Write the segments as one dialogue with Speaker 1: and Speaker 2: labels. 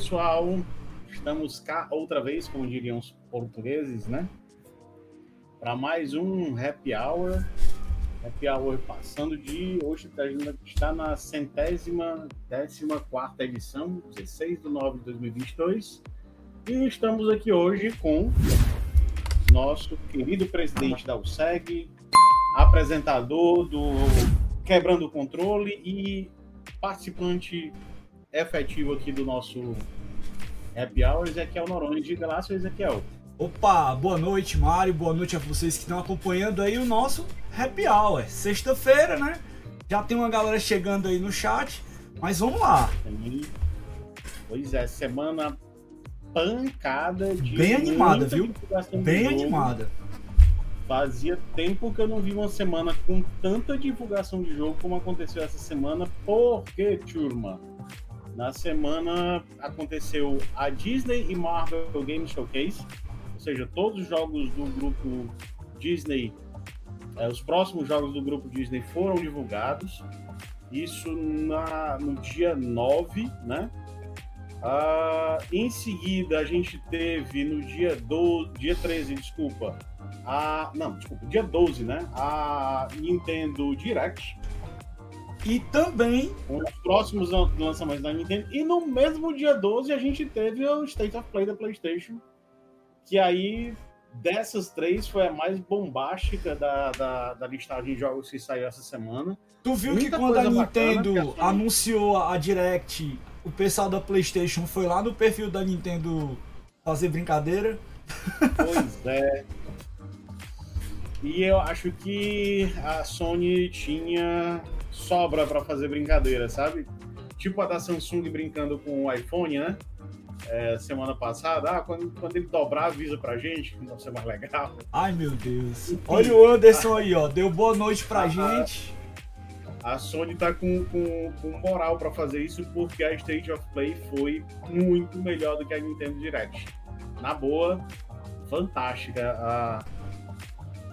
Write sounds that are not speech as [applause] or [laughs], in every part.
Speaker 1: pessoal. Estamos cá outra vez, como diriam os portugueses, né? Para mais um Happy Hour. Happy Hour passando de hoje está na centésima, décima quarta edição, 16 de nove de 2022. E estamos aqui hoje com nosso querido presidente da USEG, apresentador do Quebrando o Controle e participante efetivo aqui do nosso Happy Hour, Ezequiel Noronha. Diga lá, seu Ezequiel.
Speaker 2: Opa, boa noite, Mário. Boa noite a vocês que estão acompanhando aí o nosso Happy Hour. Sexta-feira, né? Já tem uma galera chegando aí no chat, mas vamos lá.
Speaker 1: Pois é, semana pancada de.
Speaker 2: Bem animada, viu? Bem animada.
Speaker 1: Fazia tempo que eu não vi uma semana com tanta divulgação de jogo como aconteceu essa semana. Porque, turma, na semana aconteceu a Disney e Marvel Game Showcase, ou seja, todos os jogos do grupo Disney, é, os próximos jogos do grupo Disney foram divulgados. Isso na, no dia 9, né? Ah, em seguida, a gente teve no dia, do, dia 13, desculpa, a. Não, desculpa, dia 12, né? A Nintendo Direct.
Speaker 2: E também.
Speaker 1: Os próximos lançamentos da Nintendo. E no mesmo dia 12 a gente teve o State of Play da PlayStation. Que aí, dessas três, foi a mais bombástica da, da, da listagem de jogos que saiu essa semana.
Speaker 2: Tu viu Muita que quando a Nintendo bacana, anunciou a Direct, o pessoal da PlayStation foi lá no perfil da Nintendo fazer brincadeira?
Speaker 1: Pois é. E eu acho que a Sony tinha sobra para fazer brincadeira, sabe? Tipo a da Samsung brincando com o iPhone, né? É, semana passada, ah, quando, quando ele dobrar, avisa pra gente, que vai ser mais legal.
Speaker 2: Ai meu Deus. Olha o Anderson aí, ó. Deu boa noite pra a, gente.
Speaker 1: A Sony tá com, com, com moral para fazer isso porque a State of Play foi muito melhor do que a Nintendo Direct. Na boa, fantástica. A,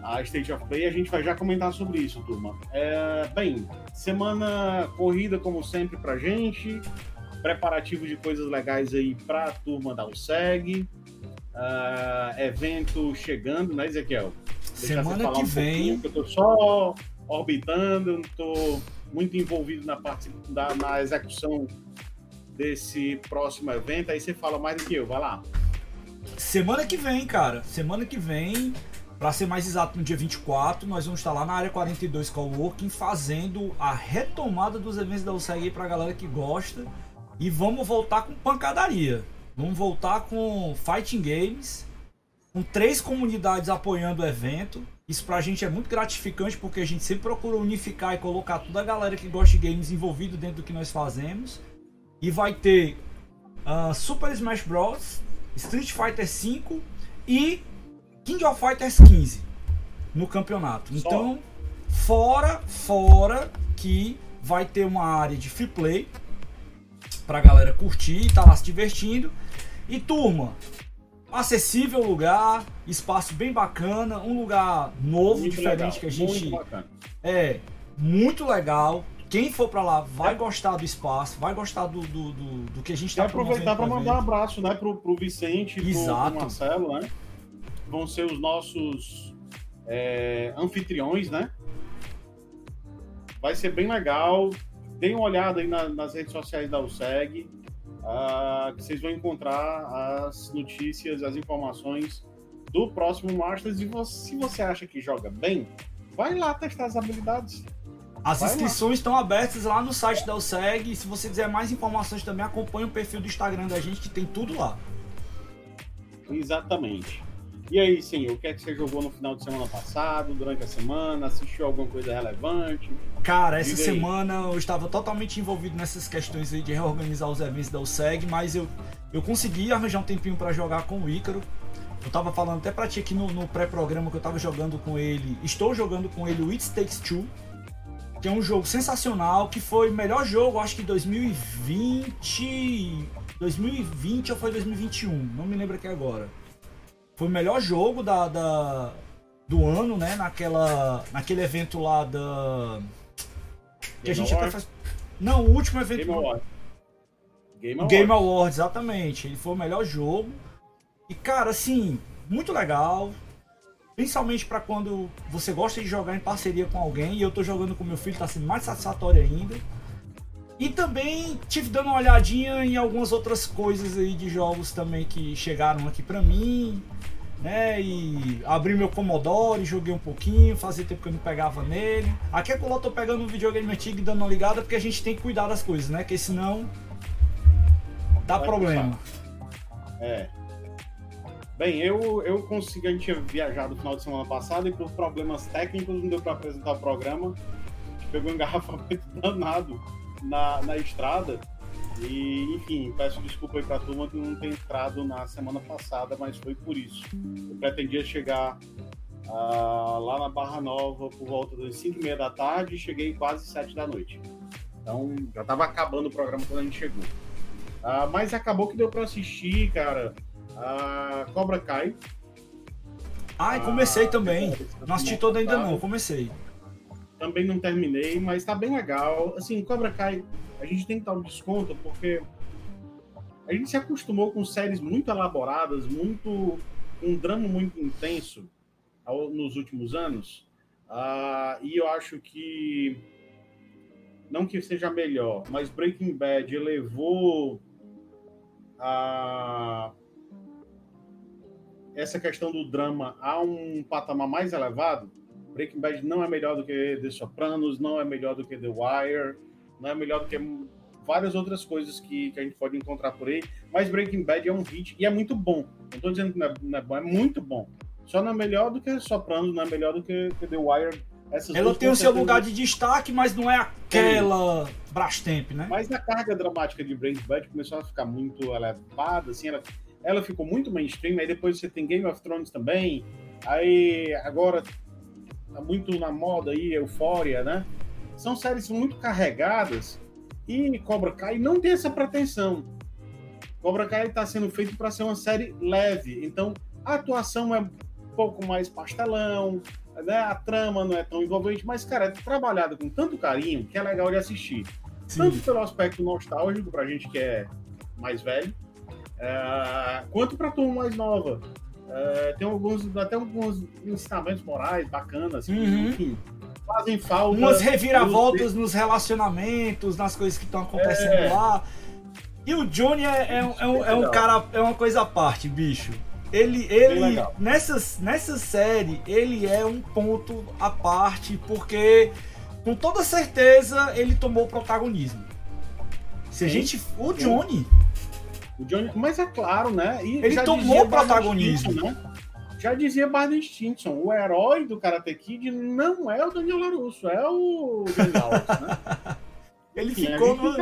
Speaker 1: a State of Play. A gente vai já comentar sobre isso, turma. É, bem, semana corrida, como sempre, pra gente. Preparativo de coisas legais aí pra turma da USEG. Uh, evento chegando, né, Ezequiel?
Speaker 2: Semana que um vem.
Speaker 1: Que eu tô só orbitando, não tô muito envolvido na, parte, da, na execução desse próximo evento. Aí você fala mais do que eu, vai lá.
Speaker 2: Semana que vem, cara. Semana que vem para ser mais exato, no dia 24, nós vamos estar lá na área 42 Coworking fazendo a retomada dos eventos da UCG para a galera que gosta. E vamos voltar com pancadaria. Vamos voltar com fighting games, com três comunidades apoiando o evento. Isso pra gente é muito gratificante porque a gente sempre procura unificar e colocar toda a galera que gosta de games envolvido dentro do que nós fazemos. E vai ter uh, Super Smash Bros, Street Fighter V e King of Fighters 15 no campeonato. Só. Então, fora, fora que vai ter uma área de free play pra galera curtir, tá lá se divertindo. E turma, acessível lugar, espaço bem bacana, um lugar novo, muito diferente legal, que a gente é muito legal. Quem for para lá vai é. gostar do espaço, vai gostar do, do, do, do que a gente está
Speaker 1: aproveitar para mandar um abraço, né, pro, pro Vicente,
Speaker 2: Exato.
Speaker 1: pro Marcelo, né? Vão ser os nossos é, anfitriões, né? Vai ser bem legal. Deem uma olhada aí na, nas redes sociais da USEG, uh, que vocês vão encontrar as notícias, as informações do próximo Masters. E você, se você acha que joga bem, vai lá testar as habilidades.
Speaker 2: As vai inscrições lá. estão abertas lá no site da USEG. E se você quiser mais informações também, acompanhe o perfil do Instagram da gente, que tem tudo lá.
Speaker 1: Exatamente. E aí, sim, o que é que você jogou no final de semana passado, durante a semana? Assistiu alguma coisa relevante?
Speaker 2: Cara, essa semana eu estava totalmente envolvido nessas questões aí de reorganizar os eventos da USEG, mas eu, eu consegui arranjar um tempinho para jogar com o Ícaro. Eu tava falando até pra ti aqui no, no pré-programa que eu tava jogando com ele. Estou jogando com ele o It Takes Two, que é um jogo sensacional, que foi o melhor jogo, acho que 2020. 2020 ou foi 2021, não me lembro aqui agora. Foi o melhor jogo da, da, do ano, né? Naquela, naquele evento lá da. Que a gente até faz. Não, o último evento. Game Awards. Game Awards, exatamente. Ele foi o melhor jogo. E, cara, assim, muito legal. Principalmente para quando você gosta de jogar em parceria com alguém. E eu tô jogando com meu filho, tá sendo mais satisfatório ainda. E também tive dando uma olhadinha em algumas outras coisas aí de jogos também que chegaram aqui para mim né? E abri meu Commodore, joguei um pouquinho, fazia tempo que eu não pegava nele. Aqui é quando eu tô pegando um videogame antigo e dando uma ligada, porque a gente tem que cuidar das coisas, né? Porque senão dá Vai problema.
Speaker 1: É. Bem, eu, eu consegui, a gente tinha viajado no final de semana passada e por problemas técnicos não deu para apresentar o programa. Pegou um [laughs] engarrafamento danado na, na estrada e, enfim, peço desculpa aí pra turma que não tem entrado na semana passada, mas foi por isso. Eu pretendia chegar uh, lá na Barra Nova por volta das 5 e meia da tarde e cheguei quase 7 da noite. Então, já tava acabando o programa quando a gente chegou. Uh, mas acabou que deu pra assistir, cara, uh, Cobra Kai.
Speaker 2: Ah, comecei também. Não assisti todo ainda não, comecei.
Speaker 1: Também não terminei, mas tá bem legal. Assim, Cobra Kai a gente tem que dar um desconto porque a gente se acostumou com séries muito elaboradas, muito um drama muito intenso ao, nos últimos anos. Uh, e eu acho que não que seja melhor, mas Breaking Bad elevou a essa questão do drama a um patamar mais elevado. Breaking Bad não é melhor do que The Sopranos, não é melhor do que The Wire, não é melhor do que várias outras coisas que, que a gente pode encontrar por aí. Mas Breaking Bad é um hit e é muito bom. Não estou dizendo que não é, não é, bom, é muito bom. Só não é melhor do que Sopranos, não é melhor do que, que The Wire.
Speaker 2: Essas Ela tem o seu lugar de destaque, mas não é aquela Brastemp, né?
Speaker 1: Mas a carga dramática de Breaking Bad começou a ficar muito elevada, assim, ela, ela ficou muito mainstream, aí depois você tem Game of Thrones também, aí agora muito na moda aí, Eufória, né? são séries muito carregadas e Cobra Kai não tem essa pretensão. Cobra Kai está sendo feito para ser uma série leve, então a atuação é um pouco mais pastelão, né? a trama não é tão envolvente, mas, cara, é trabalhada com tanto carinho que é legal de assistir. Sim. Tanto pelo aspecto nostálgico, pra gente que é mais velho, é... quanto pra turma mais nova. É... tem alguns, até alguns ensinamentos morais bacanas, uhum. enfim fazem falta.
Speaker 2: Umas reviravoltas nos relacionamentos, nas coisas que estão acontecendo é. lá. E o Johnny é, é, é, um, é um cara, é uma coisa à parte, bicho. Ele, ele nessa, nessa série, ele é um ponto à parte, porque com toda certeza ele tomou protagonismo. Se a gente. O Johnny.
Speaker 1: O Johnny, mas é claro, né?
Speaker 2: E ele tomou protagonismo. né?
Speaker 1: Já dizia Barney Stinson, o herói do Karate Kid não é o Daniel LaRusso, é o Daniel, né? [laughs]
Speaker 2: Ele ficou no...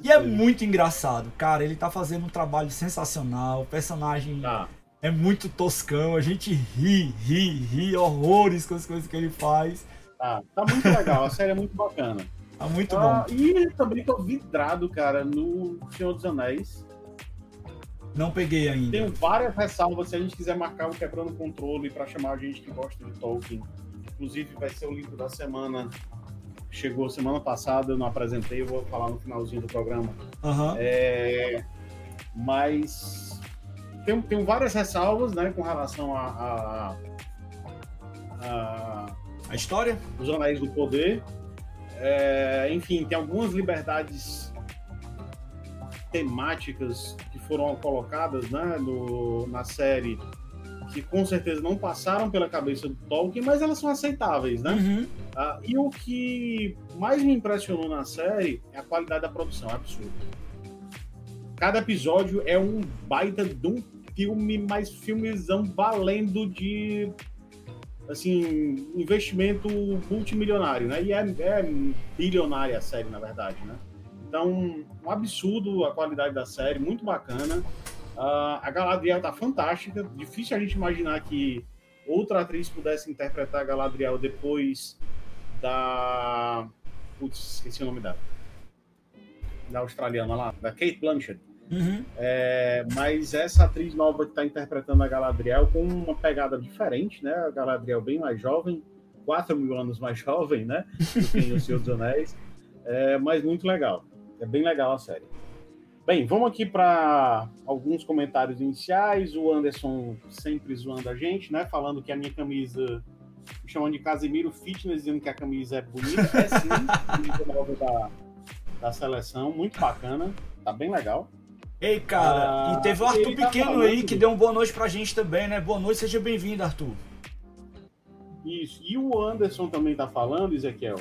Speaker 2: E é muito engraçado, cara. Ele tá fazendo um trabalho sensacional. O personagem tá. é muito toscão. A gente ri, ri, ri horrores com as coisas que ele faz.
Speaker 1: Tá, tá muito legal. A série é muito bacana.
Speaker 2: Tá muito ah, bom.
Speaker 1: E também tô vidrado, cara, no Senhor dos Anéis.
Speaker 2: Não peguei ainda.
Speaker 1: Tenho várias ressalvas se a gente quiser marcar o Quebrando o Controle para chamar a gente que gosta de Tolkien. Inclusive, vai ser o livro da semana. Chegou semana passada, eu não apresentei, eu vou falar no finalzinho do programa.
Speaker 2: Uhum.
Speaker 1: É, mas tenho, tenho várias ressalvas né, com relação a, a,
Speaker 2: a, a história?
Speaker 1: Os Anéis do Poder. É, enfim, tem algumas liberdades temáticas que foram colocadas né, no, na série que com certeza não passaram pela cabeça do Tolkien, mas elas são aceitáveis, né?
Speaker 2: Uhum.
Speaker 1: Ah, e o que mais me impressionou na série é a qualidade da produção, é absurdo. Cada episódio é um baita de um filme, mas filmezão valendo de assim, investimento multimilionário, né? E é, é bilionária a série, na verdade, né? Então, um absurdo a qualidade da série, muito bacana. Uh, a Galadriel tá fantástica. Difícil a gente imaginar que outra atriz pudesse interpretar a Galadriel depois da. Putz, esqueci o nome dela. Da australiana lá, da Kate Blanchett.
Speaker 2: Uhum.
Speaker 1: É, mas essa atriz nova que está interpretando a Galadriel com uma pegada diferente, né? A Galadriel bem mais jovem, 4 mil anos mais jovem, né? Do que o Senhor dos Anéis. É, mas muito legal. É bem legal a série. Bem, vamos aqui para alguns comentários iniciais. O Anderson sempre zoando a gente, né? Falando que a minha camisa me chamando de Casimiro Fitness, dizendo que a camisa é bonita. É sim, [laughs] camisa nova da, da seleção, muito bacana, tá bem legal.
Speaker 2: Ei, cara, ah, e teve o Arthur tá Pequeno aí que deu uma boa noite pra gente também, né? Boa noite, seja bem-vindo, Arthur.
Speaker 1: Isso, e o Anderson também tá falando, Ezequiel,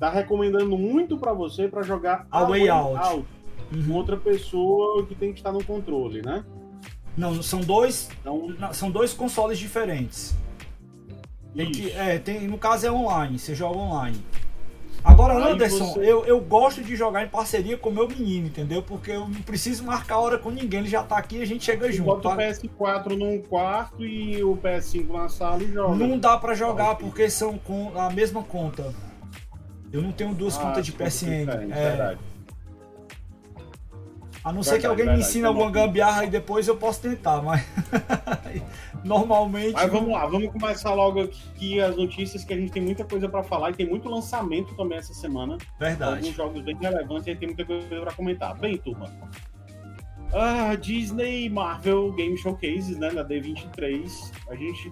Speaker 1: tá recomendando muito para você para jogar
Speaker 2: A Way, Out, out
Speaker 1: uhum. com outra pessoa que tem que estar no controle, né?
Speaker 2: Não, são dois, então, são dois consoles diferentes. Tem que, é, tem, no caso é online, você joga online. Agora, Aí Anderson, você... eu, eu gosto de jogar em parceria com meu menino, entendeu? Porque eu não preciso marcar hora com ninguém, ele já tá aqui e a gente chega
Speaker 1: você
Speaker 2: junto.
Speaker 1: Bota tá? o PS4 num quarto e o PS5 na sala e joga.
Speaker 2: Não dá para jogar porque são com a mesma conta. Eu não tenho duas ah, contas de PSN. É, verdade. A não verdade, ser que alguém verdade, me ensine alguma gambiarra e depois eu posso tentar, mas [laughs] normalmente.
Speaker 1: Mas vamos lá, vamos começar logo aqui as notícias que a gente tem muita coisa para falar e tem muito lançamento também essa semana.
Speaker 2: Verdade.
Speaker 1: Alguns jogos bem relevantes e tem muita coisa para comentar. Bem, turma. Ah, Disney Marvel Game Showcases, né, na D23. A gente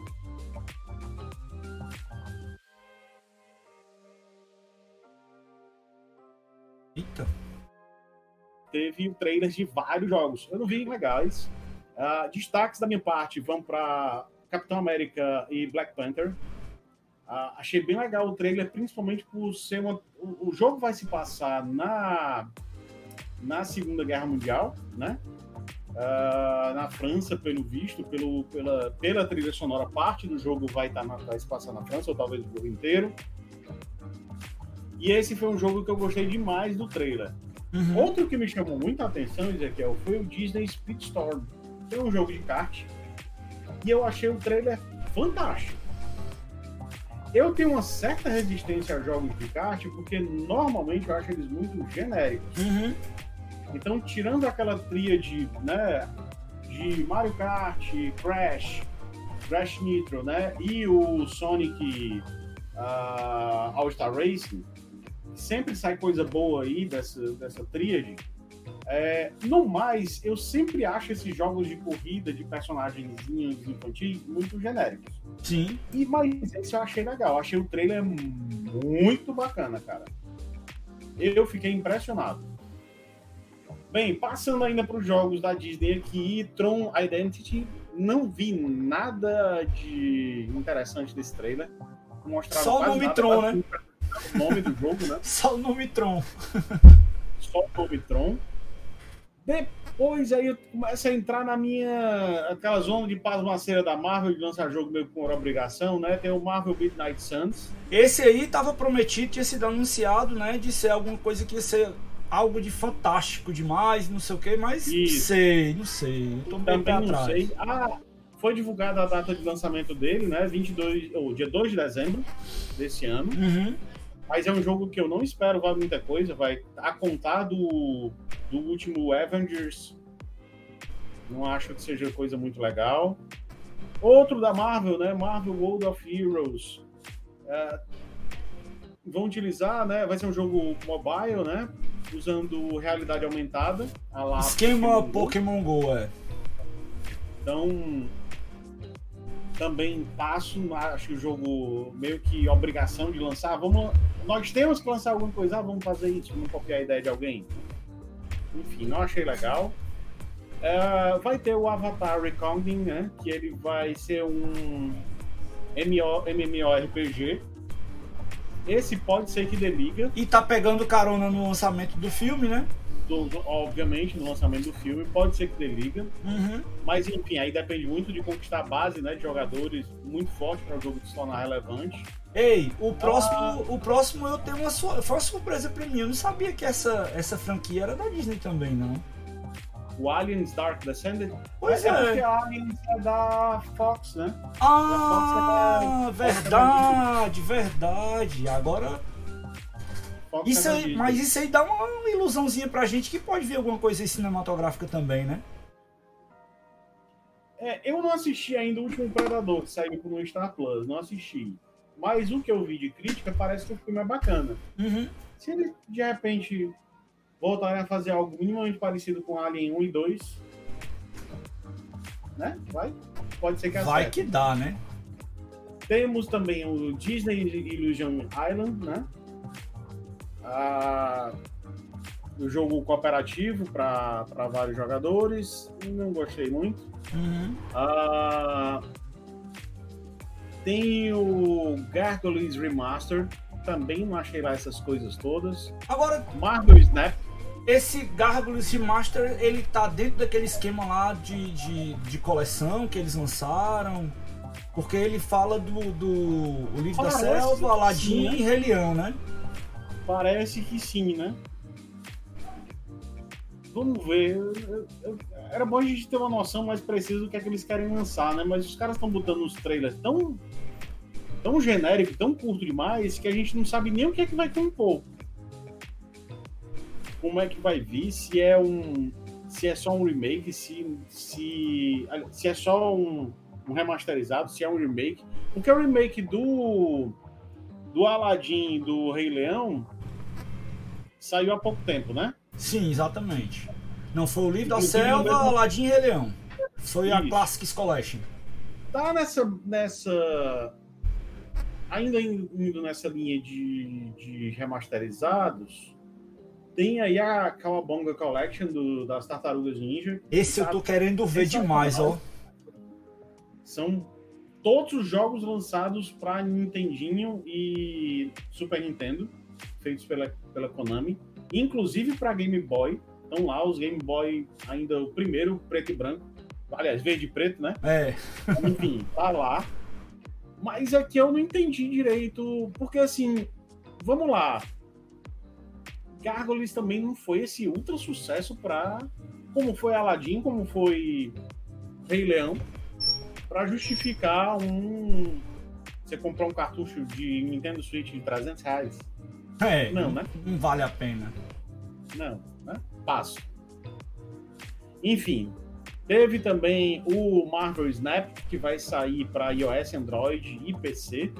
Speaker 2: Eita
Speaker 1: teve trailers de vários jogos. Eu não vi legais. Uh, destaques da minha parte vão para Capitão América e Black Panther. Uh, achei bem legal o trailer, principalmente por ser uma. O, jogo vai se passar na, na Segunda Guerra Mundial, né? Uh, na França, pelo visto, pelo, pela, pela trilha sonora, parte do jogo vai, tá na, vai se passar na França, ou talvez o jogo inteiro. E esse foi um jogo que eu gostei demais do trailer. Uhum. Outro que me chamou muita atenção, Ezequiel, foi o Disney Speedstorm, é um jogo de kart. E eu achei o trailer fantástico. Eu tenho uma certa resistência a jogos de kart, porque normalmente eu acho eles muito genéricos.
Speaker 2: Uhum.
Speaker 1: Então, tirando aquela tríade né, de Mario Kart, Crash, Crash Nitro, né, e o Sonic uh, All-Star Racing, sempre sai coisa boa aí dessa, dessa tríade. É, no mais, eu sempre acho esses jogos de corrida de personagens infantis muito genéricos.
Speaker 2: Sim.
Speaker 1: E, mas esse eu achei legal. Eu achei o trailer muito bacana, cara. Eu fiquei impressionado. Bem, passando ainda para os jogos da Disney aqui, Tron Identity, não vi nada de interessante desse trailer.
Speaker 2: Só o nome Tron, né?
Speaker 1: O nome do jogo, né? [laughs]
Speaker 2: Só o nome Tron.
Speaker 1: Só o nome Tron. Depois aí começa a entrar na minha. aquela zona de pasmaceira da Marvel de lançar jogo meio por obrigação, né? Tem o Marvel Midnight Suns.
Speaker 2: Esse aí tava prometido, tinha sido anunciado, né? De ser alguma coisa que ia ser algo de fantástico demais, não sei o que, mas Isso. não sei, não sei. Eu tô bem não atrás. sei.
Speaker 1: Ah, foi divulgada a data de lançamento dele, né? 22, ou dia 2 de dezembro desse ano.
Speaker 2: Uhum.
Speaker 1: Mas é um jogo que eu não espero vai muita coisa. Vai a contar do, do último Avengers. Não acho que seja coisa muito legal. Outro da Marvel, né? Marvel World of Heroes. É, vão utilizar, né? Vai ser um jogo mobile, né? Usando realidade aumentada.
Speaker 2: Esquema Pokémon Go. Go, é.
Speaker 1: Então, também passo, acho que o jogo meio que obrigação de lançar. Vamos, nós temos que lançar alguma coisa, ah, vamos fazer isso, vamos copiar a ideia de alguém. Enfim, não achei legal. Uh, vai ter o Avatar Reckoning, né? Que ele vai ser um MO, MMORPG. Esse pode ser que dê liga.
Speaker 2: E tá pegando carona no lançamento do filme, né?
Speaker 1: Do, do, obviamente, no lançamento do filme, pode ser que dê liga.
Speaker 2: Uhum.
Speaker 1: Mas, enfim, aí depende muito de conquistar a base né, de jogadores muito forte para o jogo se tornar relevante.
Speaker 2: Ei, o próximo, ah, o próximo eu tenho uma, foi uma surpresa para mim. Eu não sabia que essa, essa franquia era da Disney também, não.
Speaker 1: O Aliens Dark Descended?
Speaker 2: Pois é. É
Speaker 1: porque a Aliens é da Fox, né?
Speaker 2: Ah, Fox é da, verdade, verdade. Agora isso aí, mas isso aí dá uma ilusãozinha pra gente que pode ver alguma coisa cinematográfica também, né?
Speaker 1: É, eu não assisti ainda o último Predador que saiu no Star Plus, não assisti. Mas o que eu vi de crítica parece que o filme é bacana.
Speaker 2: Uhum.
Speaker 1: Se ele de repente voltarem a fazer algo minimamente parecido com Alien 1 e 2. Né? Vai? Pode ser que
Speaker 2: Vai
Speaker 1: acerte.
Speaker 2: que dá, né?
Speaker 1: Temos também o Disney Illusion Island, né? Ah, o jogo cooperativo para vários jogadores. Não gostei muito.
Speaker 2: Uhum.
Speaker 1: Ah, tem o Gargoyles Remastered. Também não achei lá essas coisas todas.
Speaker 2: Agora,
Speaker 1: Marvel Snap.
Speaker 2: esse Gargoyles Remaster, ele tá dentro daquele esquema lá de, de, de coleção que eles lançaram. Porque ele fala do, do o Livro da
Speaker 1: Parece
Speaker 2: Selva, Aladdin
Speaker 1: né?
Speaker 2: e Rei Leão, né?
Speaker 1: Parece que sim, né? Vamos ver. Eu- eu- eu- Era bom a gente ter uma noção mais precisa do que é que eles querem lançar, né? Mas os caras estão botando uns trailers tão, tão genérico, tão curto demais, que a gente não sabe nem o que é que vai compor. Como é que vai vir, se é um. Se é só um remake, se. Se, se é só um, um remasterizado, se é um remake. Porque o remake do. Do Aladdin do Rei Leão saiu há pouco tempo, né?
Speaker 2: Sim, exatamente. Não foi o Livro da Selva,
Speaker 1: mesmo-
Speaker 2: Aladdin e Rei Leão. Foi a
Speaker 1: Isso.
Speaker 2: Classics Collection.
Speaker 1: Tá nessa. nessa ainda in- indo nessa linha de, de remasterizados, tem aí a Kawabonga Collection do- das Tartarugas Ninja.
Speaker 2: Esse eu tô querendo ver demais, ó.
Speaker 1: São todos os jogos lançados para Nintendinho e Super Nintendo, feitos pela, pela Konami, inclusive para Game Boy. Estão lá os Game Boy, ainda o primeiro, preto e branco. Aliás, verde e preto, né?
Speaker 2: É.
Speaker 1: Enfim, tá lá. Mas aqui eu não entendi direito, porque assim, vamos lá. Gargoyles também não foi esse ultra sucesso pra. Como foi Aladdin, como foi Rei Leão, pra justificar um. Você comprar um cartucho de Nintendo Switch de 300 reais.
Speaker 2: É.
Speaker 1: Não, né?
Speaker 2: Não vale a pena.
Speaker 1: Não, né? Passo. Enfim, teve também o Marvel Snap, que vai sair para iOS, Android e PC.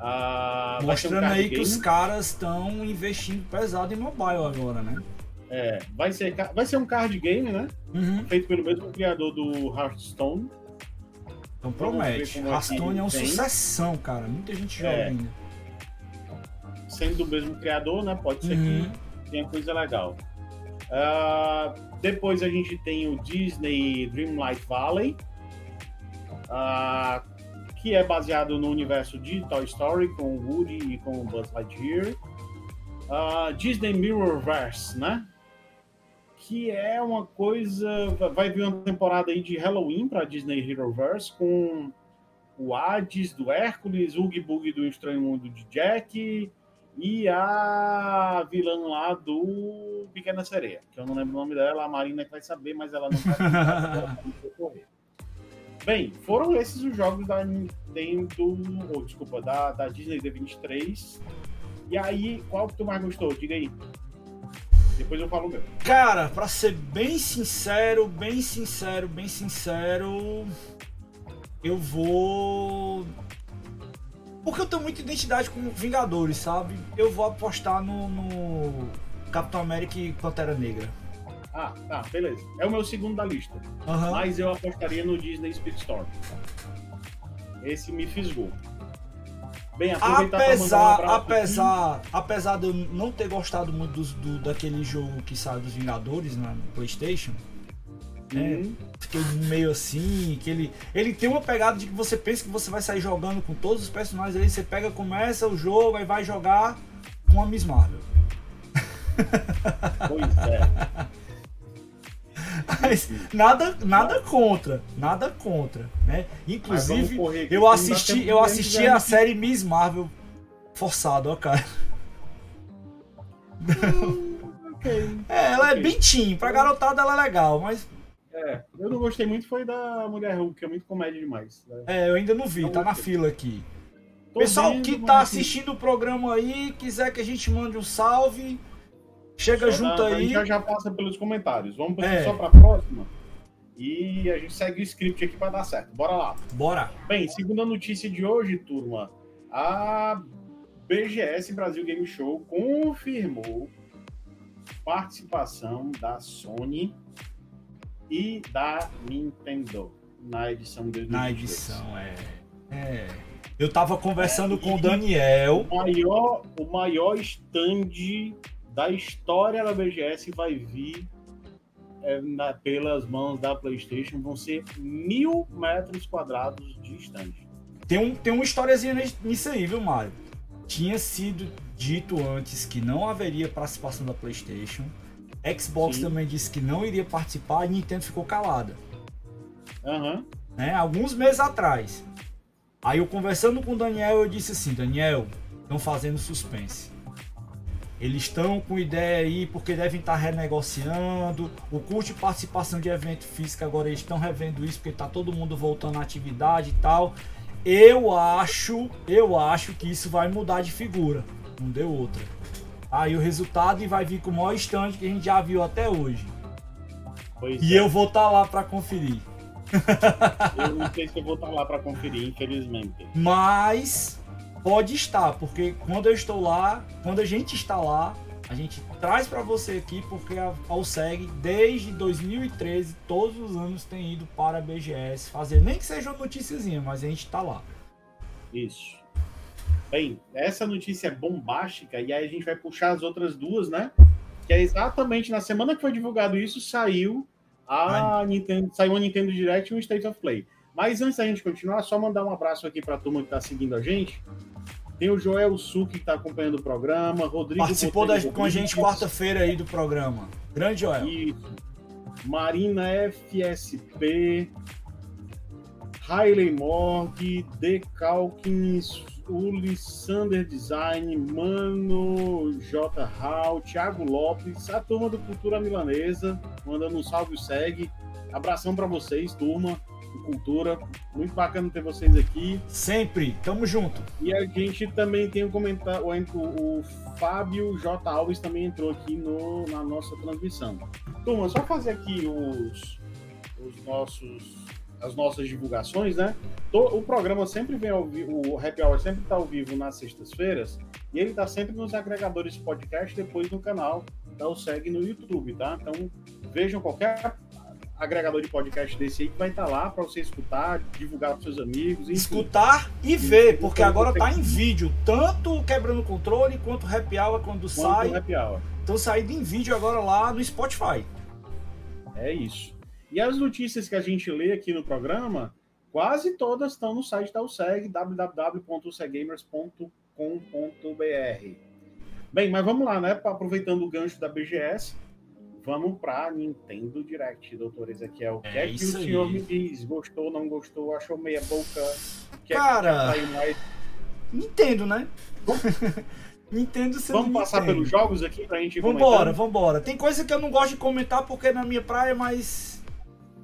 Speaker 1: Ah, um
Speaker 2: Mostrando
Speaker 1: card
Speaker 2: aí que
Speaker 1: game.
Speaker 2: os caras estão investindo pesado em mobile agora, né?
Speaker 1: É, vai, ser, vai ser um card game, né?
Speaker 2: Uhum.
Speaker 1: Feito pelo mesmo criador do Hearthstone.
Speaker 2: Então promete.
Speaker 1: é que
Speaker 2: Rastone é um
Speaker 1: vem.
Speaker 2: sucessão, cara. Muita gente joga
Speaker 1: É.
Speaker 2: ainda.
Speaker 1: Sendo do mesmo criador, né? Pode ser
Speaker 2: Uhum.
Speaker 1: que tenha coisa legal. Ah, depois a gente tem o Disney Dreamlight Valley, ah, que é baseado no universo de Toy Story, com o Woody e com o Buzz Lightyear. Ah, Disney Mirrorverse, né? Que é uma coisa. Vai vir uma temporada aí de Halloween para Disney Heroverse com o Hades do Hércules, o Boogie do Estranho Mundo de Jack e a vilã lá do Pequena Sereia, que eu não lembro o nome dela, a Marina que vai saber, mas ela não vai. [laughs] Bem, foram esses os jogos da Nintendo, ou desculpa, da, da Disney D23. E aí, qual que tu mais gostou? Diga aí. Depois eu falo o meu.
Speaker 2: Cara, pra ser bem sincero, bem sincero, bem sincero, eu vou. Porque eu tenho muita identidade com Vingadores, sabe? Eu vou apostar no, no Capitão América e Pantera Negra.
Speaker 1: Ah, tá, beleza. É o meu segundo da lista.
Speaker 2: Aham.
Speaker 1: Mas eu apostaria no Disney Speedstorm. Esse me fisgou. Bem, mandar um
Speaker 2: Apesar, apesar, apesar de eu não ter gostado muito dos- do, daquele jogo que saiu dos Vingadores né, no PlayStation,
Speaker 1: aqui. Hum,
Speaker 2: fiquei meio assim, que ele, ele tem uma pegada de que você pensa que você vai sair jogando com todos os personagens ali, você pega, começa o jogo, aí vai jogar com a Miss Marvel.
Speaker 1: Pois é. [laughs]
Speaker 2: Mas nada, nada contra, nada contra, né? Inclusive,
Speaker 1: correr
Speaker 2: eu assisti, eu assisti a série Miss Marvel forçado, ó, cara. [laughs]
Speaker 1: Ok.
Speaker 2: É, ela é
Speaker 1: Ok.
Speaker 2: bem teen, pra garotada ela é legal, mas
Speaker 1: É, eu não gostei muito foi da Mulher Hulk, que é muito comédia demais. né?
Speaker 2: é, eu ainda não vi, tá na fila aqui.
Speaker 1: Tô
Speaker 2: Pessoal
Speaker 1: vendo,
Speaker 2: que tá
Speaker 1: assim,
Speaker 2: assistindo o programa aí, quiser que a gente mande um salve, chega
Speaker 1: só
Speaker 2: junto
Speaker 1: na- A
Speaker 2: aí.
Speaker 1: gente já, já passa pelos comentários. Vamos
Speaker 2: É.
Speaker 1: só pra próxima. E a gente segue o script aqui pra dar certo. Bora lá.
Speaker 2: Bora.
Speaker 1: Bem, segunda notícia de hoje, turma. A BGS Brasil Game Show confirmou participação da Sony e da Nintendo na edição de
Speaker 2: Na edição, é. é. Eu tava conversando é, com o Daniel.
Speaker 1: O maior, o maior stand da história da BGS vai vir é, na, pelas mãos da PlayStation. Vão ser mil metros quadrados de stand.
Speaker 2: Tem, um, tem uma historiazinha nisso aí, viu, Mário? Tinha sido dito antes que não haveria participação da PlayStation. Xbox Sim. também disse que não iria participar e Nintendo ficou calada.
Speaker 1: Uhum.
Speaker 2: Né? Alguns meses atrás. Aí eu conversando com o Daniel, eu disse assim, Daniel, estão fazendo suspense. Eles estão com ideia aí porque devem estar renegociando. O custo de participação de evento físico agora eles estão revendo isso porque está todo mundo voltando à atividade e tal. Eu acho, eu acho que isso vai mudar de figura. Não deu outra. Aí o resultado vai vir com o maior stand que a gente já viu até hoje. Pois e é. eu vou estar tá lá para conferir. [laughs]
Speaker 1: eu não sei se eu vou estar tá lá para conferir, infelizmente.
Speaker 2: Mas pode estar, porque quando eu estou lá, quando a gente está lá, a gente traz para você aqui, porque a Alseg, desde 2013, todos os anos tem ido para a BGS fazer, nem que seja uma noticiazinha, mas a gente está lá.
Speaker 1: Isso. Bem, essa notícia é bombástica e aí a gente vai puxar as outras duas, né? Que é exatamente na semana que foi divulgado isso, saiu a Ai. Nintendo, saiu a Nintendo Direct e um State of Play. Mas antes da gente continuar, só mandar um abraço aqui para a turma que está seguindo a gente. Tem o Joel Su que está acompanhando o programa, Rodrigo
Speaker 2: participou com a gente quarta-feira aí do programa. Grande Joel. Isso.
Speaker 1: Marina FSP, Hailey Morg, o Sander Design, Mano J. Hall, Thiago Lopes, a turma do Cultura Milanesa, mandando um salve segue. Abração para vocês, turma do Cultura. Muito bacana ter vocês aqui.
Speaker 2: Sempre, tamo junto.
Speaker 1: E a gente também tem um comentário, o, o Fábio J. Alves também entrou aqui no, na nossa transmissão. Turma, só fazer aqui os, os nossos as nossas divulgações, né? O programa sempre vem ao vivo, o Happy Hour sempre está ao vivo nas sextas-feiras e ele está sempre nos agregadores de podcast, depois no canal da o segue no YouTube, tá? Então vejam qualquer agregador de podcast desse aí que vai estar tá lá para você escutar, divulgar para seus amigos. Enfim.
Speaker 2: Escutar e ver, porque agora está em vídeo, tanto o Quebrando Controle quanto o Happy Hour quando quanto sai.
Speaker 1: Happy Hour.
Speaker 2: Estão saindo em vídeo agora lá no Spotify.
Speaker 1: É isso. E as notícias que a gente lê aqui no programa, quase todas estão no site da USEG, www.useggamers.com.br. Bem, mas vamos lá, né? Aproveitando o gancho da BGS, vamos para Nintendo Direct, doutor Ezequiel. O é que é que o senhor aí. me diz? Gostou, não gostou? Achou meia boca?
Speaker 2: Que Cara, é que mais? Nintendo, né? [laughs] Nintendo
Speaker 1: Vamos passar Nintendo. pelos jogos aqui pra gente
Speaker 2: Vambora, vambora. Tem coisa que eu não gosto de comentar porque é na minha praia, mas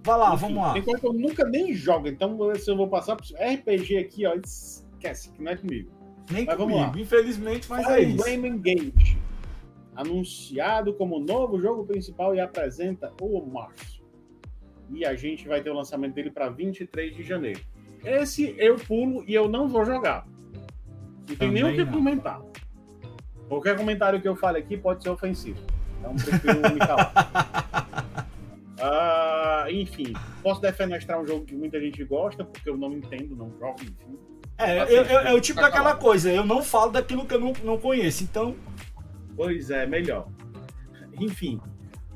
Speaker 2: Vai lá, Enfim, vamos lá.
Speaker 1: Enquanto eu nunca nem jogo, então se eu vou passar RPG aqui, ó, esquece que não é comigo.
Speaker 2: Nem mas comigo, vamos lá. infelizmente, mas Fire é isso.
Speaker 1: Flame Engage, anunciado como novo jogo principal e apresenta o março. E a gente vai ter o lançamento dele para 23 de janeiro. Esse eu pulo e eu não vou jogar. Não tem nem o que comentar. Qualquer comentário que eu fale aqui pode ser ofensivo. Então prefiro me calar. [laughs] Uh, enfim, posso defenestrar um jogo que muita gente gosta, porque eu não entendo, não jogo, enfim.
Speaker 2: É, assim, eu, eu, é o tipo daquela coisa, eu não falo daquilo que eu não, não conheço, então.
Speaker 1: Pois é, melhor. Enfim,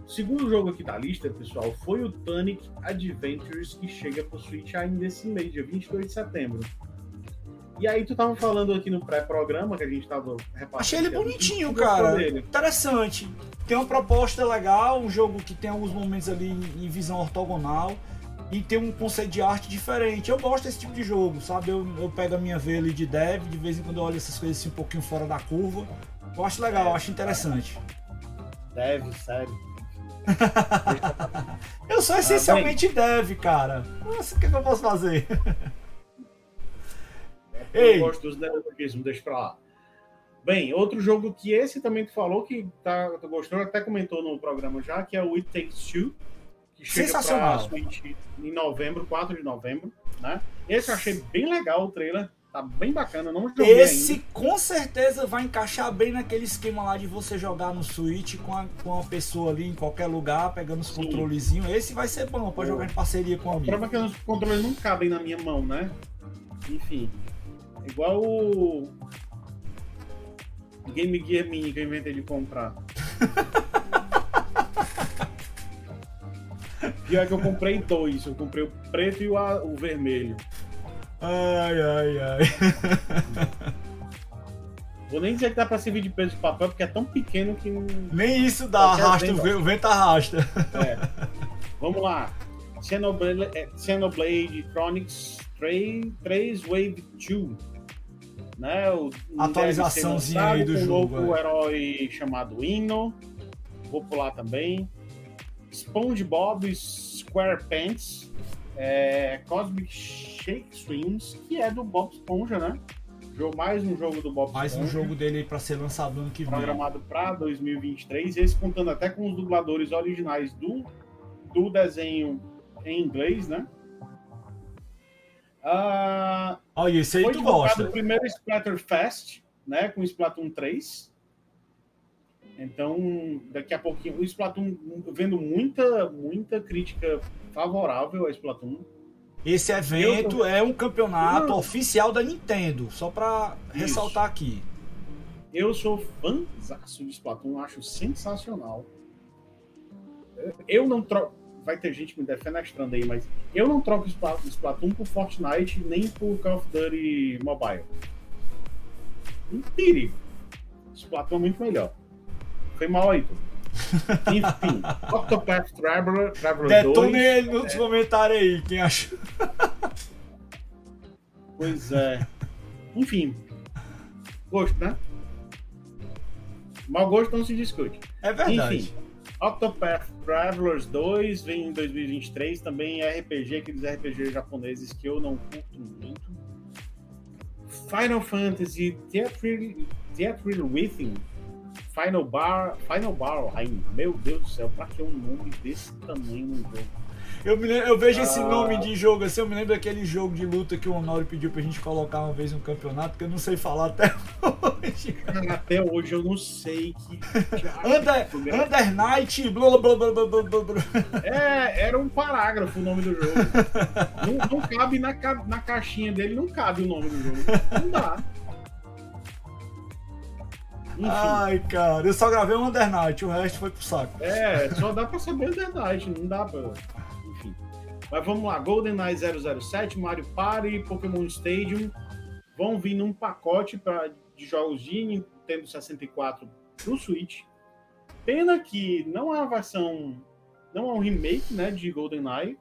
Speaker 1: o segundo jogo aqui da lista, pessoal, foi o Tonic Adventures, que chega pro Switch ainda esse mês, dia 22 de setembro. E aí tu tava falando aqui no pré-programa que a gente tava
Speaker 2: repassando. Achei ele bonitinho, cara. Interessante. Tem uma proposta legal, um jogo que tem alguns momentos ali em visão ortogonal e tem um conceito de arte diferente. Eu gosto desse tipo de jogo, sabe? Eu, eu pego a minha veia ali de dev, de vez em quando eu olho essas coisas assim um pouquinho fora da curva. Eu acho legal, eu acho interessante.
Speaker 1: Dev, sério. [laughs]
Speaker 2: eu sou essencialmente ah, dev, cara. Nossa, o que, é que eu posso fazer? [laughs]
Speaker 1: Eu gosto dos neologismos, deixa pra lá. Bem, outro jogo que esse também tu falou que tá, tu gostou, até comentou no programa já, que é o It Takes Two, que chega pra Switch em novembro, 4 de novembro, né? Esse eu achei bem legal o trailer. Tá bem bacana, não joguei
Speaker 2: Esse
Speaker 1: ainda.
Speaker 2: com certeza vai encaixar bem naquele esquema lá de você jogar no Switch com a, com a pessoa ali em qualquer lugar, pegando os
Speaker 1: Sim.
Speaker 2: controlezinhos. Esse vai ser bom pra
Speaker 1: Pô.
Speaker 2: jogar em parceria com o
Speaker 1: O
Speaker 2: amigo.
Speaker 1: problema é que os controles não cabem na minha mão, né? Enfim. Igual o Game Gear Mini que eu inventei de comprar. [laughs] Pior que eu comprei dois. Eu comprei o preto e o, a- o vermelho.
Speaker 2: Ai, ai, ai. [laughs]
Speaker 1: Vou nem dizer que dá pra servir de peso de papel, porque é tão pequeno que não.
Speaker 2: Nem isso dá, arrasta, o
Speaker 1: vento.
Speaker 2: ve- o vento arrasta.
Speaker 1: É. [laughs] Vamos lá. Xenoblade, é, Xenoblade Chronicles 3, 3 Wave 2. Né? O,
Speaker 2: Atualizaçãozinha aí do jogo,
Speaker 1: Um novo
Speaker 2: é.
Speaker 1: herói chamado Ino. Vou pular também. SpongeBob SquarePants. É, Cosmic Shake Streams, que é do Bob Esponja, né? Mais um jogo do Bob
Speaker 2: Mais um
Speaker 1: Esponja
Speaker 2: jogo dele pra ser lançado ano que vem.
Speaker 1: programado para 2023, esse contando até com os dubladores originais do, do desenho em inglês, né? Ah,
Speaker 2: Olha, esse aí
Speaker 1: foi
Speaker 2: tu gosta.
Speaker 1: o primeiro Splatterfest, né, com Splatoon 3. Então, daqui a pouquinho, o Splatoon, vendo muita, muita crítica favorável a Splatoon.
Speaker 2: Esse evento é um campeonato oficial da Nintendo, só pra
Speaker 1: Isso.
Speaker 2: ressaltar aqui.
Speaker 1: Eu sou fãzaço de Splatoon, acho sensacional. Eu não troco. Vai ter gente me defenestrando aí, mas eu não troco Spla- Splatoon por Fortnite nem por Call of Duty Mobile. Perigo. Splatoon é muito melhor. Foi mal aí, tu. [laughs] Enfim, Octopath Traveler, Traveler 2.
Speaker 2: Detone ele nos comentários aí, quem achou. [laughs]
Speaker 1: Pois é. Enfim. Gosto, né? Mau gosto não se discute.
Speaker 2: É verdade.
Speaker 1: Enfim, Octopath Travelers 2 vem em 2023, também RPG, aqueles RPG japoneses que eu não curto muito. Final Fantasy Theatrical Within Final Bar Final Bar. Meu Deus do céu, pra que um nome desse tamanho no jogo?
Speaker 2: Eu, me lembro- eu vejo esse
Speaker 1: Ah.
Speaker 2: nome de jogo assim, eu me lembro daquele jogo de luta que o Honório pediu pra gente colocar uma vez no campeonato, que eu não sei falar até [laughs] hoje.
Speaker 1: Cara, até hoje eu não sei que.
Speaker 2: Under, Under Night, blá blá blá blá blá blá blá.
Speaker 1: É, era um parágrafo o nome do jogo. não, não cabe na, ca- na caixinha dele, não cabe o nome do jogo. Não dá. Enfim,
Speaker 2: Ai, cara, eu só gravei o Under Night, o resto foi pro saco.
Speaker 1: é, só dá pra saber verdade, não dá pra. Mas vamos lá: GoldenEye 007, Mario Party, Pokémon Stadium vão vir num pacote pra, de jogos de Nintendo 64 pro Switch. Pena que não é uma versão. Não é um remake né, de GoldenEye.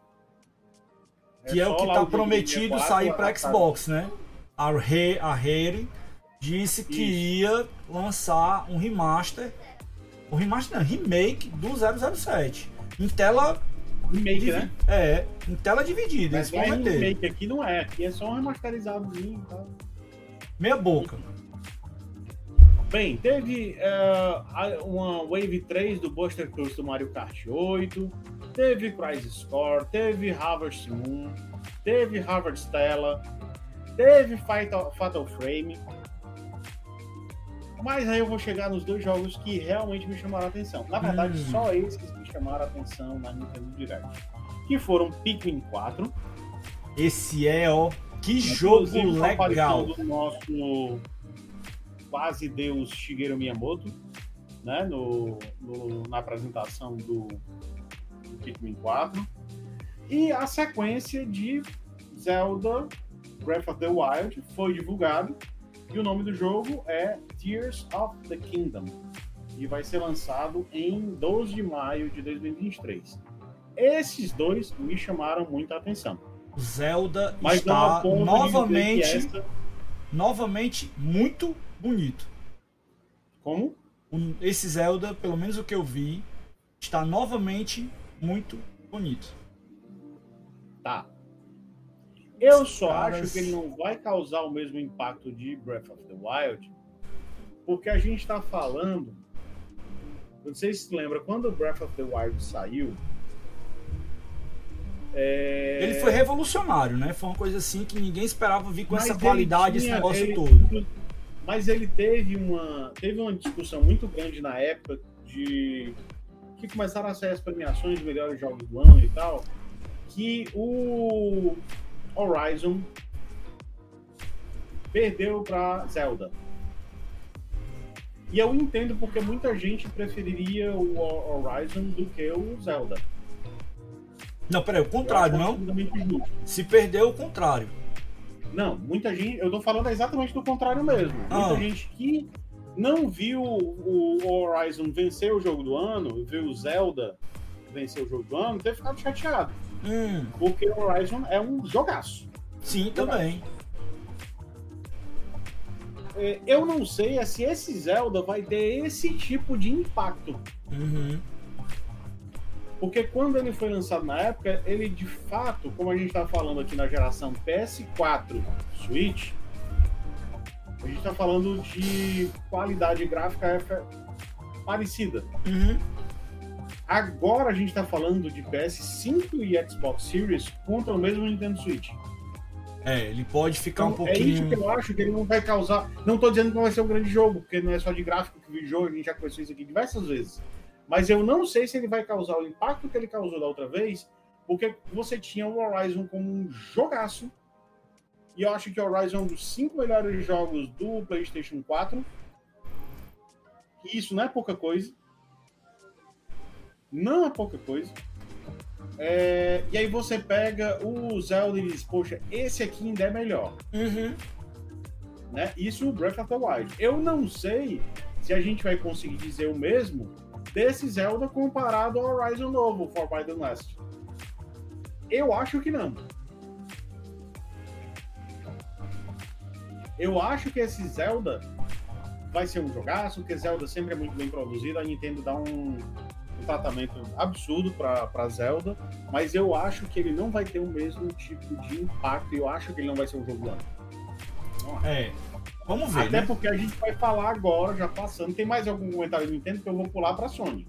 Speaker 2: Que é, o que tá prometido
Speaker 1: 64,
Speaker 2: sair pra
Speaker 1: a-
Speaker 2: Xbox, né? A Rare, a Rare disse que ia lançar um remaster. Um remaster não, remake do 007. Em tela.
Speaker 1: Remake,
Speaker 2: divi-
Speaker 1: né?
Speaker 2: É, em tela dividida.
Speaker 1: Mas
Speaker 2: Eles
Speaker 1: é
Speaker 2: vão meter.
Speaker 1: remake aqui, não é. Aqui é só um remasterizadozinho e tal.
Speaker 2: Meia boca.
Speaker 1: Bem, teve a- uma Wave 3 do Buster Cruz do Mario Kart 8, teve Crisis Score, teve Harvest Moon, teve Harvard Stella, teve Fatal, Fatal Frame. Mas aí eu vou chegar nos dois jogos que realmente me chamaram a atenção. Na verdade,
Speaker 2: Hum.
Speaker 1: só esses me chamaram a atenção na Nintendo Direct. Que foram Pikmin 4,
Speaker 2: Esse é, ó. Que jogo legal.
Speaker 1: do nosso quase deus Shigeru Miyamoto, né, no, no- na apresentação do, do Pikmin 4. E a sequência de Zelda Breath of the Wild foi divulgado e o nome do jogo é Tears of the Kingdom e vai ser lançado em 12 de maio de 2023. Esses dois me chamaram muita atenção.
Speaker 2: Zelda
Speaker 1: Mas
Speaker 2: está novamente, novamente muito bonito.
Speaker 1: Como?
Speaker 2: Esse Zelda, pelo menos o que eu vi, está novamente muito bonito.
Speaker 1: Tá. Eu só
Speaker 2: caras-
Speaker 1: acho que ele não vai causar o mesmo impacto de Breath of the Wild, porque a gente está falando. Não sei se você lembra, quando Breath of the Wild saiu, É...
Speaker 2: Ele foi revolucionário, né? Foi uma coisa assim que ninguém esperava vir com
Speaker 1: Mas
Speaker 2: essa qualidade, esse
Speaker 1: tinha-
Speaker 2: negócio
Speaker 1: ele-
Speaker 2: todo.
Speaker 1: Mas ele teve uma, teve uma discussão muito grande na época de que começaram a sair as premiações de melhores jogos do ano e tal, que o Horizon perdeu para Zelda. E eu entendo porque muita gente preferiria o Horizon do que o Zelda.
Speaker 2: Não, peraí, o contrário, não? Se perdeu, o contrário.
Speaker 1: Não, muita gente. Eu tô falando exatamente do contrário mesmo.
Speaker 2: Ah.
Speaker 1: Muita gente que não viu o Horizon vencer o jogo do ano, viu o Zelda vencer o jogo do ano, ter ficado chateado.
Speaker 2: Hum,
Speaker 1: Porque o Horizon é um jogaço.
Speaker 2: sim, também.
Speaker 1: É, Eu não sei é se esse Zelda vai ter esse tipo de impacto.
Speaker 2: Uhum.
Speaker 1: Porque quando ele foi lançado na época, ele de fato, como a gente está falando aqui na geração PS4 Switch, a gente está falando de qualidade gráfica é parecida.
Speaker 2: Uhum.
Speaker 1: Agora a gente está falando de PS5 e Xbox Series contra o mesmo Nintendo Switch.
Speaker 2: É, ele pode ficar um
Speaker 1: Então, é isso que
Speaker 2: pouquinho.
Speaker 1: eu acho que ele não vai causar. Não tô dizendo que não vai ser um grande jogo, porque não é só de gráfico que o jogo, a gente já conversou isso aqui diversas vezes. Mas eu não sei se ele vai causar o impacto que ele causou da outra vez, porque você tinha o Horizon como um jogaço. E eu acho que o Horizon é um dos cinco melhores jogos do PlayStation 4. E isso não é pouca coisa. Não é pouca coisa. É, e aí você pega o Zelda e diz, poxa, esse aqui ainda é melhor.
Speaker 2: Uhum.
Speaker 1: Né? Isso o Breath of the Wild. Eu não sei se a gente vai conseguir dizer o mesmo desse Zelda comparado ao Horizon novo, Forbidden West. Eu acho que não. Eu acho que esse Zelda vai ser um jogaço, porque Zelda sempre é muito bem produzido, a Nintendo dá um, um tratamento absurdo para Zelda, mas eu acho que ele não vai ter o mesmo tipo de impacto, e eu acho que ele não vai ser um jogo do ano.
Speaker 2: É. Vamos ver,
Speaker 1: Até
Speaker 2: né?
Speaker 1: porque a gente vai falar agora, já passando. Tem mais algum comentário do Nintendo que eu vou pular pra Sony.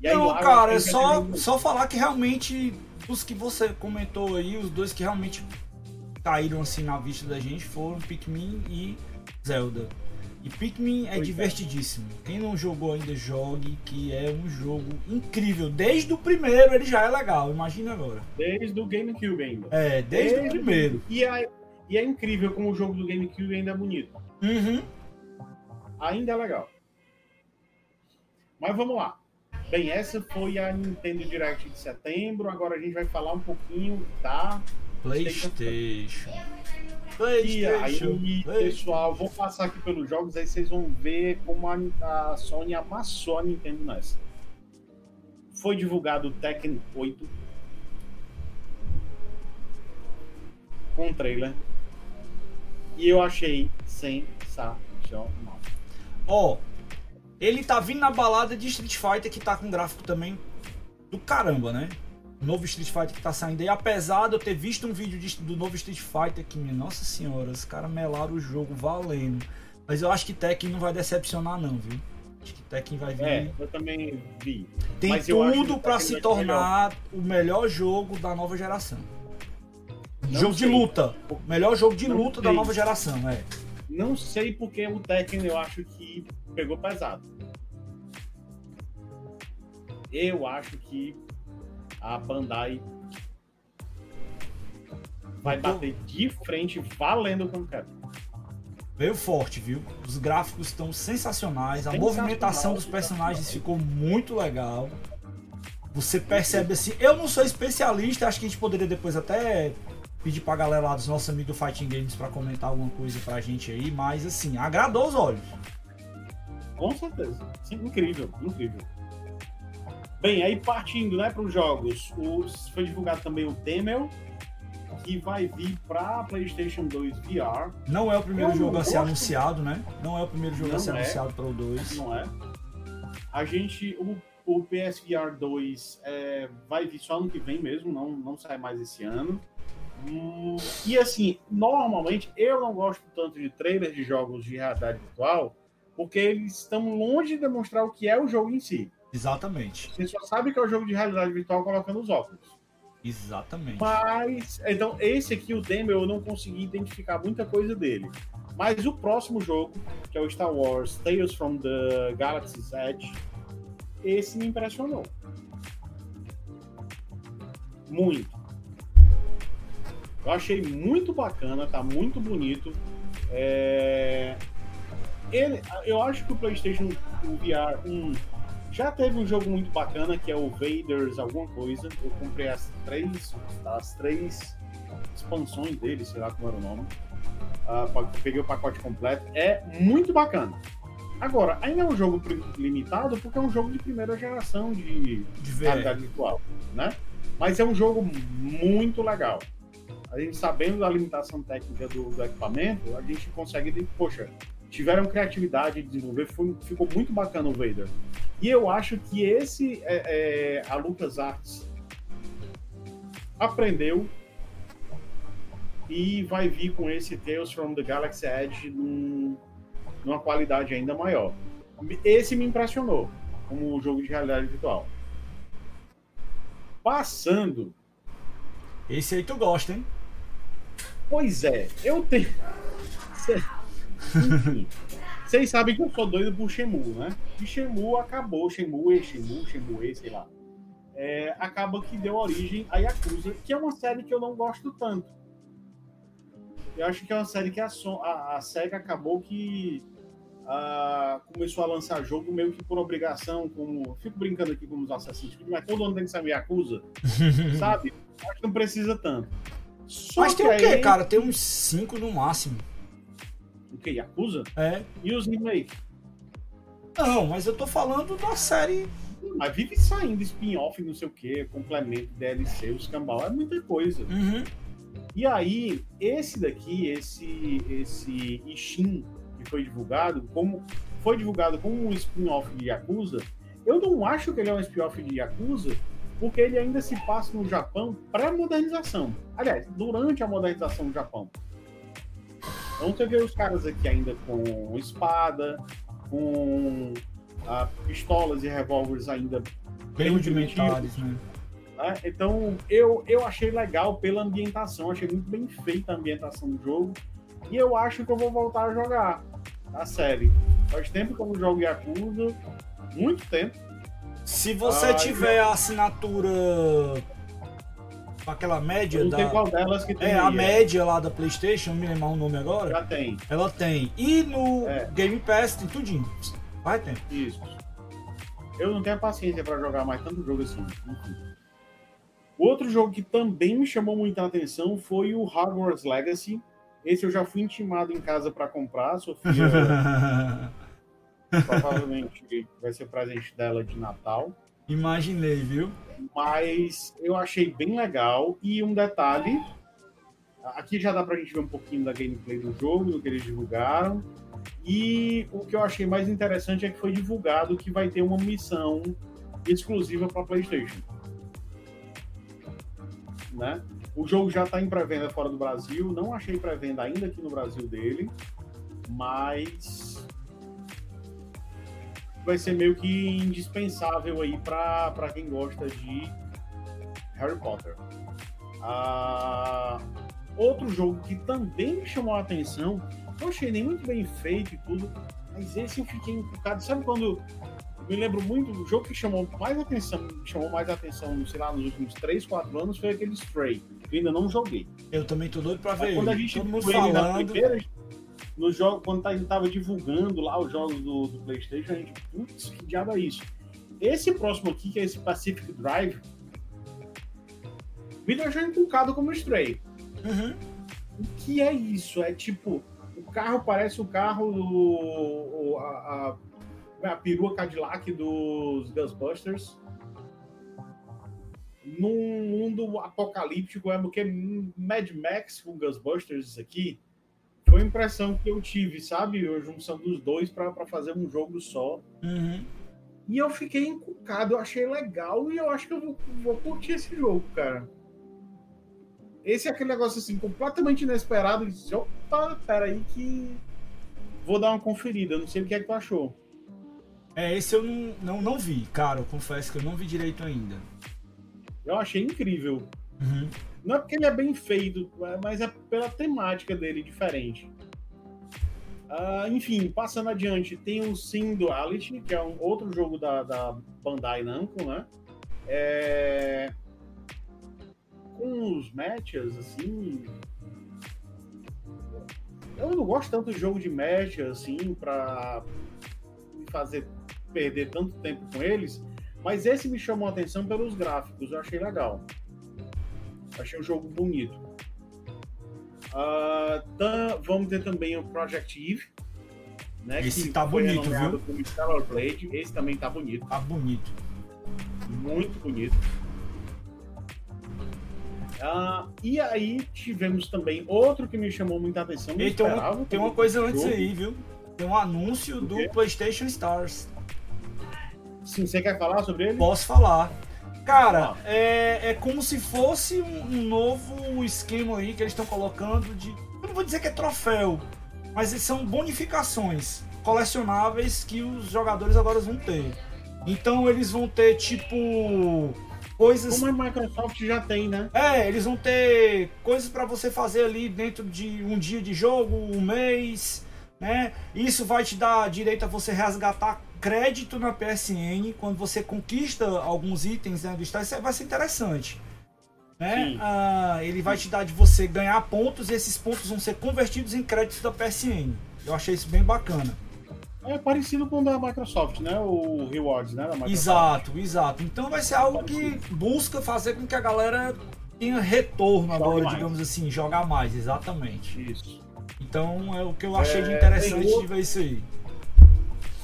Speaker 1: E aí
Speaker 2: Não,
Speaker 1: lá
Speaker 2: cara, é só, só falar que realmente os que você comentou aí, os dois que realmente caíram assim na vista da gente foram Pikmin e Zelda. E Pikmin é
Speaker 1: é.
Speaker 2: divertidíssimo. Quem não jogou ainda, jogue, que é um jogo incrível. Desde o primeiro ele já é legal, imagina agora.
Speaker 1: Desde o GameCube ainda.
Speaker 2: É, desde, o
Speaker 1: Desde-
Speaker 2: primeiro.
Speaker 1: E é, e é incrível como o jogo do GameCube ainda é bonito.
Speaker 2: Uhum.
Speaker 1: Ainda é legal. Mas vamos lá. Bem, essa foi a Nintendo Direct de setembro. Agora a gente vai falar um pouquinho da
Speaker 2: Playstation.
Speaker 1: E aí, pessoal, vou passar aqui pelos jogos, aí vocês vão ver como a, Sony amassou a Nintendo nessa. Foi divulgado o Tekken 8 com um trailer. E eu achei sensacional.
Speaker 2: Ó, ele tá vindo na balada de Street Fighter que tá com gráfico também do caramba, né? Novo Street Fighter que tá saindo aí. Apesar de eu ter visto um vídeo de- do novo Street Fighter que, minha nossa senhora, os caras melaram o jogo valendo. Mas eu acho que Tekken não vai decepcionar, não, viu? Acho que Tekken vai vir.
Speaker 1: É, eu também vi.
Speaker 2: Tem
Speaker 1: mas
Speaker 2: tudo
Speaker 1: Tekken
Speaker 2: se tornar o melhor jogo da nova geração.
Speaker 1: Não
Speaker 2: jogo
Speaker 1: sei.
Speaker 2: de luta. O melhor jogo de
Speaker 1: Não
Speaker 2: luta da
Speaker 1: sei.
Speaker 2: nova geração, é.
Speaker 1: Não sei porque o Tekken eu acho que pegou pesado. Eu acho que a Bandai vai
Speaker 2: tô-
Speaker 1: bater de frente valendo com o Capcom.
Speaker 2: Veio forte, viu? Os gráficos estão sensacionais, a movimentação dos personagens ficou muito legal. Você percebe assim, eu não sou especialista, acho que a gente poderia depois até pedir pra galera lá dos nossos amigos do Fighting Games pra comentar alguma coisa pra gente aí, mas assim, agradou os olhos.
Speaker 1: Com certeza. Sim, incrível, incrível. Bem, aí partindo né, para os jogos, os, foi divulgado também o Temel, que vai vir para PlayStation 2 VR,
Speaker 2: Não é o primeiro
Speaker 1: Eu
Speaker 2: jogo a ser anunciado, né? Não é o primeiro jogo a
Speaker 1: Não
Speaker 2: ser
Speaker 1: é.
Speaker 2: anunciado para o 2.
Speaker 1: não é? A gente, o, o PSVR 2 é, vai vir só ano que vem mesmo, não, não sai mais esse ano. Hum, e assim, normalmente eu não gosto tanto de trailers de jogos de realidade virtual, porque eles estão longe de demonstrar o que é o jogo em si.
Speaker 2: Exatamente.
Speaker 1: Você só sabe que é o jogo de realidade virtual colocando os óculos.
Speaker 2: Exatamente.
Speaker 1: Mas, então, esse aqui, o demo, eu não consegui identificar muita coisa dele. Mas o próximo jogo, que é o Star Wars Tales from the Galaxy's Edge, esse me impressionou. Muito. Eu achei muito bacana, tá muito bonito. É... Ele, eu acho que o PlayStation o VR 1 já teve um jogo muito bacana que é o Vaders alguma coisa. Eu comprei as três, as três expansões dele, sei lá como era o nome. Uh, peguei o pacote completo. É muito bacana. Agora, ainda é um jogo limitado porque é um jogo de primeira geração de, de realidade virtual, né? Mas é um jogo muito legal. A gente sabendo da limitação técnica do, do equipamento, a gente consegue, poxa, tiveram criatividade de desenvolver, foi, ficou muito bacana o Vader. E eu acho que esse é, é, a LucasArts aprendeu e vai vir com esse Tales from the Galaxy Edge num, numa qualidade ainda maior. Esse me impressionou como jogo de realidade virtual. Passando.
Speaker 2: Esse aí tu gosta, hein?
Speaker 1: Pois é, eu tenho. [laughs] Enfim, vocês sabem que eu sou doido por Shemu, né? E Shemu acabou, Shemu, Shemu, Shemu, sei lá. É, acaba que deu origem a Yakuza, que é uma série que eu não gosto tanto. Eu acho que é uma série que a, a, a SEGA acabou que uh, começou a lançar jogo meio que por obrigação, como. Fico brincando aqui com os Assassin's Creed, mas todo ano tem que saber Yakuza, [laughs] sabe? Acho que não precisa tanto.
Speaker 2: Só mas tem o quê, aí... cara? Tem uns 5 no máximo.
Speaker 1: O que? Yakuza?
Speaker 2: É.
Speaker 1: E os remake?
Speaker 2: Não, mas eu tô falando da série.
Speaker 1: Mas vive saindo spin-off, não sei o que, complemento, DLC, os cambal, é muita coisa.
Speaker 2: Uhum.
Speaker 1: E aí, esse daqui, esse, esse Ishin, que foi divulgado, como foi divulgado como um spin-off de Yakuza, eu não acho que ele é um spin-off de Yakuza, porque ele ainda se passa no Japão pré-modernização. Aliás, durante a modernização do Japão. Então você vê os caras aqui ainda com espada, com ah, pistolas e revólveres ainda
Speaker 2: bem rudimentares, né?
Speaker 1: né? Então eu, eu achei legal pela ambientação, achei muito bem feita a ambientação do jogo. E eu acho que eu vou voltar a jogar a série. Faz tempo que eu não jogo Yakuza, muito tempo.
Speaker 2: Se você ah, tiver a assinatura aquela média
Speaker 1: eu
Speaker 2: não da.
Speaker 1: qual delas que tem.
Speaker 2: É, aí, a é. média lá da PlayStation, não me lembrar o nome agora.
Speaker 1: Já tem.
Speaker 2: Ela tem. E no é. Game Pass tem tudinho. Vai ter.
Speaker 1: Isso. Eu não tenho paciência para jogar mais tanto jogo assim. Outro jogo que também me chamou muita atenção foi o Hogwarts Legacy. Esse eu já fui intimado em casa para comprar. Sofia [laughs] provavelmente vai ser presente dela de Natal.
Speaker 2: Imaginei, viu?
Speaker 1: Mas eu achei bem legal. E um detalhe: aqui já dá pra gente ver um pouquinho da gameplay do jogo, do que eles divulgaram. E o que eu achei mais interessante é que foi divulgado que vai ter uma missão exclusiva para PlayStation. Né? O jogo já está em pré-venda fora do Brasil. Não achei pré-venda ainda aqui no Brasil dele, mas vai ser meio que indispensável aí para quem gosta de Harry Potter. Ah, outro jogo que também me chamou a atenção, não achei nem muito bem feito e tudo, mas esse eu fiquei encucado. Sabe quando me lembro muito do jogo que chamou mais atenção, chamou mais atenção, sei lá, nos últimos 3, 4 anos foi aquele Stray, que eu ainda não joguei.
Speaker 2: Eu também tô doido pra ver.
Speaker 1: Quando a gente Todo falando... na primeira, no jogo, quando a gente tava divulgando lá os jogos do, do PlayStation, a gente, putz, que diabo é isso? Esse próximo aqui, que é esse Pacific Drive, me deixou encucado como Stray.
Speaker 2: Uhum.
Speaker 1: O que é isso? É tipo, o carro parece o carro do. A, a, a perua Cadillac dos Ghostbusters. Num mundo apocalíptico, é porque Mad Max com Ghostbusters, isso aqui foi a impressão que eu tive, sabe? A junção dos dois para fazer um jogo só.
Speaker 2: Uhum.
Speaker 1: E eu fiquei encucado, eu achei legal e eu acho que eu vou, vou curtir esse jogo, cara. Esse é aquele negócio assim, completamente inesperado. Eu disse, opa, peraí que vou dar uma conferida. Não sei o que é que tu achou.
Speaker 2: É, esse eu não, não, não vi, cara. Eu confesso que eu não vi direito ainda.
Speaker 1: Eu achei incrível. Uhum. Não é porque ele é bem feito, mas é pela temática dele diferente. Uh, enfim, passando adiante, tem o Sim Duality, que é um outro jogo da, da Bandai Namco, né? É... Com os matches, assim. Eu não gosto tanto de jogo de match, assim, pra me fazer perder tanto tempo com eles, mas esse me chamou a atenção pelos gráficos, eu achei legal. Achei o jogo bonito. Uh, tá, vamos ter também o Project Eve.
Speaker 2: Né, Esse tá bonito, viu?
Speaker 1: Como Stellar Blade. Esse também tá bonito.
Speaker 2: Tá bonito.
Speaker 1: Muito bonito. Uh, e aí tivemos também outro que me chamou muita atenção.
Speaker 2: E tem, uma, tem uma coisa antes aí, viu? Tem um anúncio do PlayStation Stars.
Speaker 1: Sim, você quer falar sobre ele?
Speaker 2: Posso falar. Cara, é, é como se fosse um, um novo esquema aí que eles estão colocando de. Eu não vou dizer que é troféu, mas são bonificações colecionáveis que os jogadores agora vão ter. Então eles vão ter tipo coisas.
Speaker 1: Como a Microsoft já tem, né?
Speaker 2: É, eles vão ter coisas para você fazer ali dentro de um dia de jogo, um mês, né? Isso vai te dar direito a você resgatar crédito na PSN, quando você conquista alguns itens né, do isso vai ser interessante. Né? Ah, ele vai te dar de você ganhar pontos e esses pontos vão ser convertidos em créditos da PSN. Eu achei isso bem bacana.
Speaker 1: É parecido com o da Microsoft, né? O Rewards, né?
Speaker 2: Exato, exato. Então vai ser algo que busca fazer com que a galera tenha retorno Joga agora, mais. digamos assim, jogar mais, exatamente.
Speaker 1: Isso.
Speaker 2: Então é o que eu achei é, de interessante outro... de ver isso aí.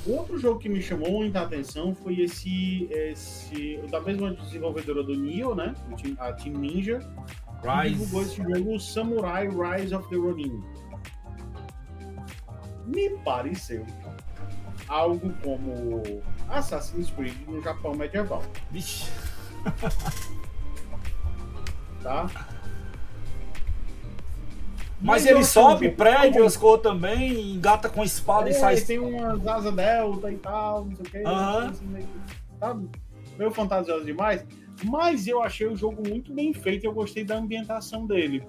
Speaker 1: Outro jogo que me chamou muita atenção foi esse, esse da mesma desenvolvedora do Nioh, né? A Team Ninja, Rise. que divulgou esse jogo Samurai Rise of the Ronin. Me pareceu algo como Assassin's Creed no Japão medieval.
Speaker 2: Vixe.
Speaker 1: tá? [laughs]
Speaker 2: Mas, ele sobe prédio, as coisas também, engata com espada
Speaker 1: é,
Speaker 2: e sai.
Speaker 1: tem umas asas delta e tal, não sei o que.
Speaker 2: Uhum.
Speaker 1: Assim, meio, tá meio fantasioso demais. Mas eu achei o jogo muito bem feito e eu gostei da ambientação dele.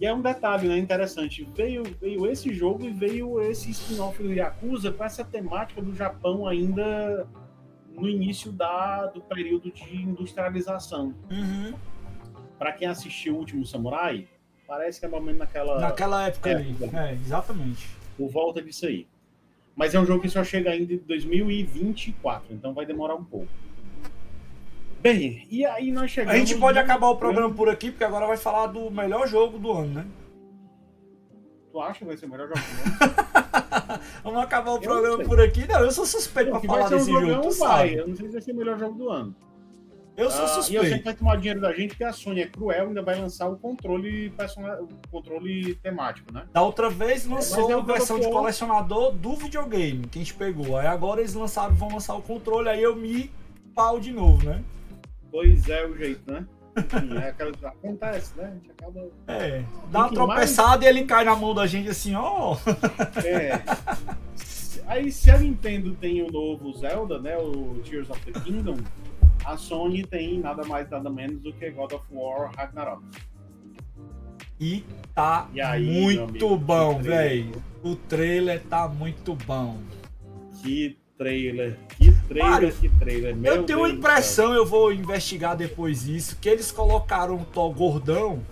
Speaker 1: E é um detalhe né, interessante. Veio, veio esse jogo e veio esse spin-off do Yakuza com essa temática do Japão ainda no início da, do período de industrialização.
Speaker 2: Uhum.
Speaker 1: Para quem assistiu O Último Samurai, Parece que é mais ou menos naquela.
Speaker 2: Naquela época. É, exatamente.
Speaker 1: Por volta disso aí. Mas é um jogo que só chega ainda em 2024, então vai demorar um pouco. Bem, e aí nós chegamos.
Speaker 2: A gente pode acabar o programa por aqui, porque agora vai falar do melhor jogo do ano, né?
Speaker 1: Tu acha que vai ser o melhor jogo do
Speaker 2: ano? [laughs] Vamos acabar o programa por aqui. Não, eu sou suspeito não, pra falar desse um jogo. Tu
Speaker 1: vai.
Speaker 2: Sabe.
Speaker 1: Eu não sei se vai ser o melhor jogo do ano.
Speaker 2: Eu sou suspeito. Ah, e eu
Speaker 1: sei que vai tomar dinheiro da gente, porque a Sony é cruel e ainda vai lançar o controle personal, o controle temático, né?
Speaker 2: Da outra vez lançou é, a versão de colecionador do videogame, que a gente pegou. Aí agora eles lançaram, vão lançar o controle, aí eu me pau de novo, né?
Speaker 1: Pois é, o jeito, né? Enfim, é aquela... acontece, né? A gente acaba.
Speaker 2: É, dá uma tropeçada mais... e ele cai na mão da gente assim, ó.
Speaker 1: Oh. É. Aí se a Nintendo tem o novo Zelda, né? O Tears of the Kingdom a Sony tem nada mais nada menos do que God of War Ragnarok.
Speaker 2: E tá e aí, muito amigo, bom, velho. O trailer tá muito bom.
Speaker 1: Que trailer, que trailer, Mário, que trailer. Meu
Speaker 2: eu tenho a impressão, eu vou investigar depois isso, que eles colocaram o Thor gordão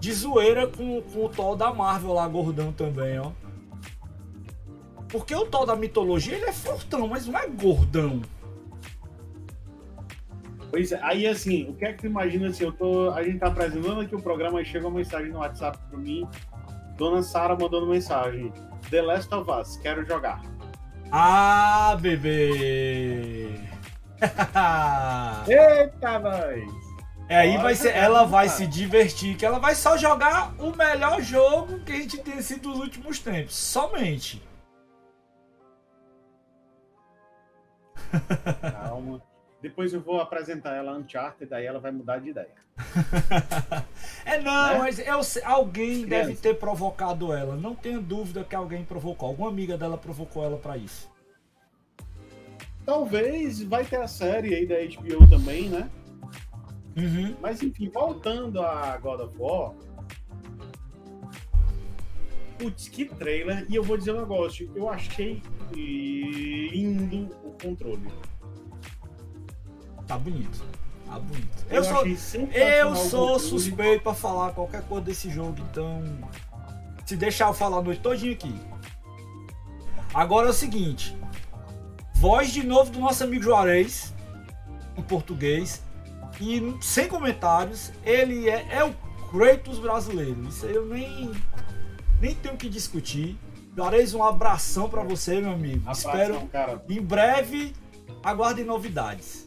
Speaker 2: de zoeira com, com o Thor da Marvel lá gordão também, ó. Porque o Thor da mitologia ele é fortão, mas não é gordão.
Speaker 1: Pois é, aí assim, o que é que tu imagina assim, eu tô, a gente tá apresentando aqui o programa e chega uma mensagem no WhatsApp para mim, Dona Sara mandando mensagem, The Last of Us, quero jogar.
Speaker 2: Ah, bebê! [laughs]
Speaker 1: Eita, nós!
Speaker 2: É, aí vai ser, ela vai se divertir, que ela vai só jogar o melhor jogo que a gente tem sido nos últimos tempos, somente.
Speaker 1: Calma. Depois eu vou apresentar ela Uncharted, daí ela vai mudar de ideia. [laughs]
Speaker 2: é não, né? mas eu, alguém Criança. deve ter provocado ela. Não tenho dúvida que alguém provocou. Alguma amiga dela provocou ela para isso.
Speaker 1: Talvez vai ter a série aí da HBO também, né?
Speaker 2: Uhum.
Speaker 1: Mas enfim, voltando a God of War. Putz, que trailer. E eu vou dizer um negócio. Eu achei lindo o controle.
Speaker 2: Tá bonito. Tá bonito.
Speaker 1: Eu,
Speaker 2: Eu, sou, eu sou
Speaker 1: controle.
Speaker 2: suspeito pra falar qualquer coisa desse jogo, então. Se deixar eu falar a noite todinha aqui. Agora é o seguinte. Voz de novo do nosso amigo Juarez, em português. E sem comentários, ele é, é o Kratos brasileiro. Isso aí eu nem, nem tenho o que discutir. Juarez, um abração pra você, meu amigo.
Speaker 1: Abração,
Speaker 2: Espero
Speaker 1: cara.
Speaker 2: em breve aguardem novidades.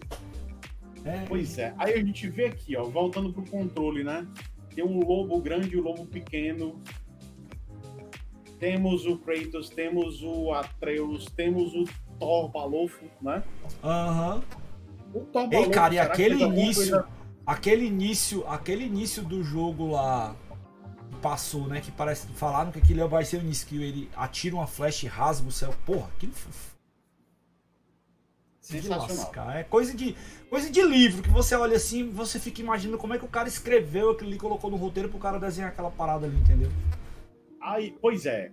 Speaker 2: É,
Speaker 1: Pois é. Aí a gente vê aqui, ó, voltando pro controle, né? Tem um lobo grande e um lobo pequeno. Temos o Kratos, temos o Atreus, temos o Thor Balofo, né?
Speaker 2: Aham.
Speaker 1: O Thor
Speaker 2: Ei,
Speaker 1: Balofo,
Speaker 2: cara, e aquele início,
Speaker 1: coisa-
Speaker 2: aquele início, aquele início do jogo lá que passou, né? Que parece falaram que aquilo vai ser um início que ele atira uma flecha e rasga o céu. Porra, aquilo
Speaker 1: Sensacional.
Speaker 2: É coisa de coisa de livro que você olha assim, você fica imaginando como é que o cara escreveu aquilo ali, colocou no roteiro pro cara desenhar aquela parada ali, entendeu?
Speaker 1: Aí, pois é.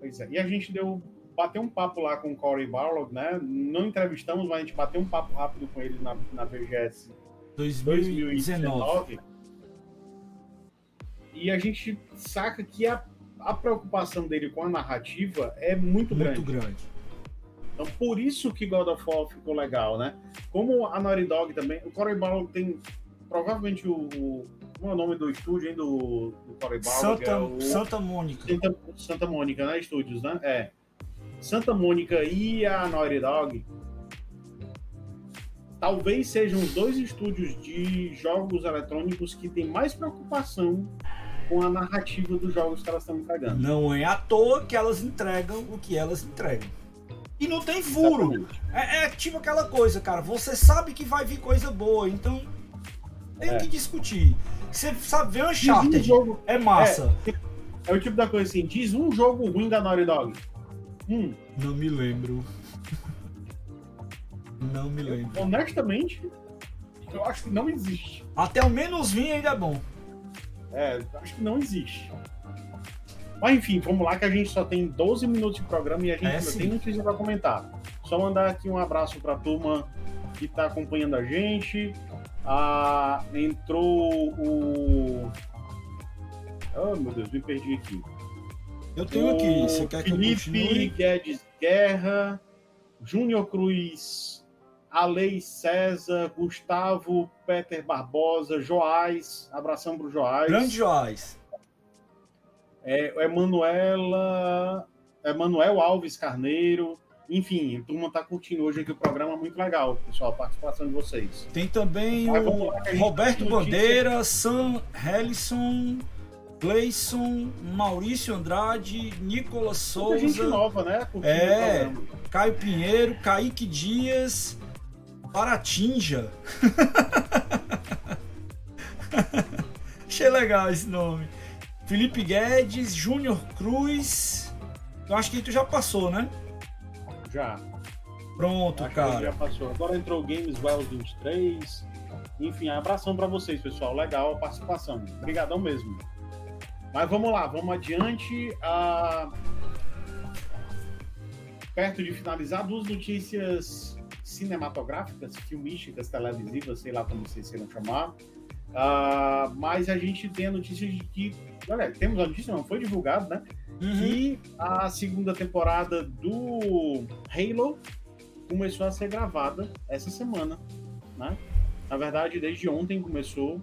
Speaker 1: Pois é. E a gente deu bateu um papo lá com o Corey Barlog, né? Não entrevistamos, mas a gente bateu um papo rápido com ele na, na VGS
Speaker 2: 2019.
Speaker 1: 2019. E a gente saca que a, a preocupação dele com a narrativa é muito,
Speaker 2: Muito
Speaker 1: grande.
Speaker 2: grande.
Speaker 1: Então, por isso que God of War ficou legal, né? Como a Naughty Dog também, o Corey tem provavelmente o, o como é o nome do estúdio, hein, do, do Corey Barlog?
Speaker 2: Santa,
Speaker 1: é o
Speaker 2: Santa Mônica.
Speaker 1: Santa, Santa Mônica, né? Estúdios, né? É. Santa Mônica e a Naughty Dog talvez sejam os dois estúdios de jogos eletrônicos que têm mais preocupação com a narrativa dos jogos que elas estão entregando.
Speaker 2: Não é à toa que elas entregam o que elas entregam. E não tem furo. É, é tipo aquela coisa, cara. Você sabe que vai vir coisa boa, então tem
Speaker 1: É.
Speaker 2: que discutir. Você sabe ver
Speaker 1: Diz um
Speaker 2: Uncharted,
Speaker 1: jogo,
Speaker 2: é massa.
Speaker 1: é o tipo da coisa assim, diz um jogo ruim da Naughty Dog. Hum,
Speaker 2: Não me lembro. Não me lembro.
Speaker 1: honestamente, eu acho que não existe.
Speaker 2: Até o menos 20 ainda é bom.
Speaker 1: É, acho que não existe. Mas enfim, vamos lá que a gente só tem 12 minutos de programa e a gente
Speaker 2: É,
Speaker 1: ainda
Speaker 2: sim.
Speaker 1: tem notícia para comentar. Só mandar aqui um abraço para a turma que está acompanhando a gente. Ah, entrou o. Oh, meu Deus, me perdi aqui.
Speaker 2: Eu tenho aqui.
Speaker 1: O
Speaker 2: Você quer que eu
Speaker 1: Felipe
Speaker 2: continue?
Speaker 1: Guedes Guerra, Júnior Cruz, Alei César, Gustavo Peter Barbosa, Joás, abração pro Joás.
Speaker 2: Grande Joás.
Speaker 1: É, Emanuela, Emanuel Alves Carneiro, enfim, a turma tá curtindo hoje aqui o programa, muito legal, pessoal, a participação de vocês.
Speaker 2: Tem também
Speaker 1: Mas
Speaker 2: o
Speaker 1: lá,
Speaker 2: Roberto. Bandeira, Sam Hellison, Gleison, Maurício Andrade, Nicolas
Speaker 1: Muita gente
Speaker 2: Souza,
Speaker 1: nova, né?
Speaker 2: É. Caio Pinheiro, Kaique Dias, Paratinja. [laughs] Achei legal esse nome. Felipe Guedes, Júnior Cruz. Eu acho que tu já passou, né?
Speaker 1: Já.
Speaker 2: Pronto,
Speaker 1: Acho
Speaker 2: cara.
Speaker 1: já passou. Agora entrou o Games Wells 23. Enfim, abração para vocês, pessoal. Legal a participação. Obrigadão mesmo. Mas vamos lá, vamos adiante. Ah, Perto de finalizar, duas notícias cinematográficas, filmísticas, televisivas, sei lá como vocês queiram chamar. Ah, mas a gente tem a notícia de que. Olha, temos a notícia, não foi divulgado, né?
Speaker 2: Uhum.
Speaker 1: que a segunda temporada do Halo começou a ser gravada essa semana, né? Na verdade, desde ontem começou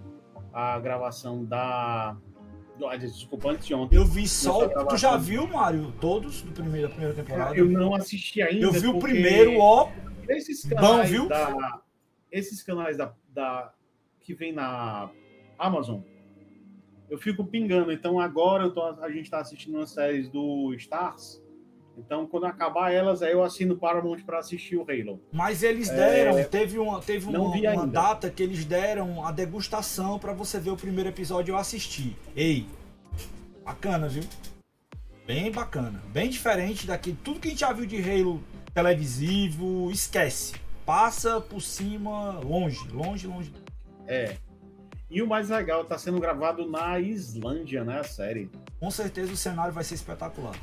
Speaker 1: a gravação da... ah, Desculpa, antes de ontem.
Speaker 2: Eu vi só. Tu já viu, Mário? Todos do primeiro, da primeira temporada?
Speaker 1: Eu não assisti ainda.
Speaker 2: Eu vi o primeiro, ó.
Speaker 1: Esses
Speaker 2: Bom,
Speaker 1: canais
Speaker 2: viu?
Speaker 1: da... Esses canais da, da... que vem na Amazon, eu fico pingando. Então agora tô, a gente está assistindo umas séries do Stars. Então, quando acabar elas, aí eu assino Paramount para assistir o Halo.
Speaker 2: Mas eles deram,
Speaker 1: É,
Speaker 2: teve uma, teve uma, uma data que eles deram a degustação pra você ver o primeiro episódio e eu assisti. Ei, bacana, viu? Bem bacana. Bem diferente daqui. Tudo que a gente já viu de Halo televisivo, esquece. Passa por cima, longe, longe, longe.
Speaker 1: É. E o mais legal, tá sendo gravado na Islândia, né? A série.
Speaker 2: Com certeza o cenário vai ser espetacular.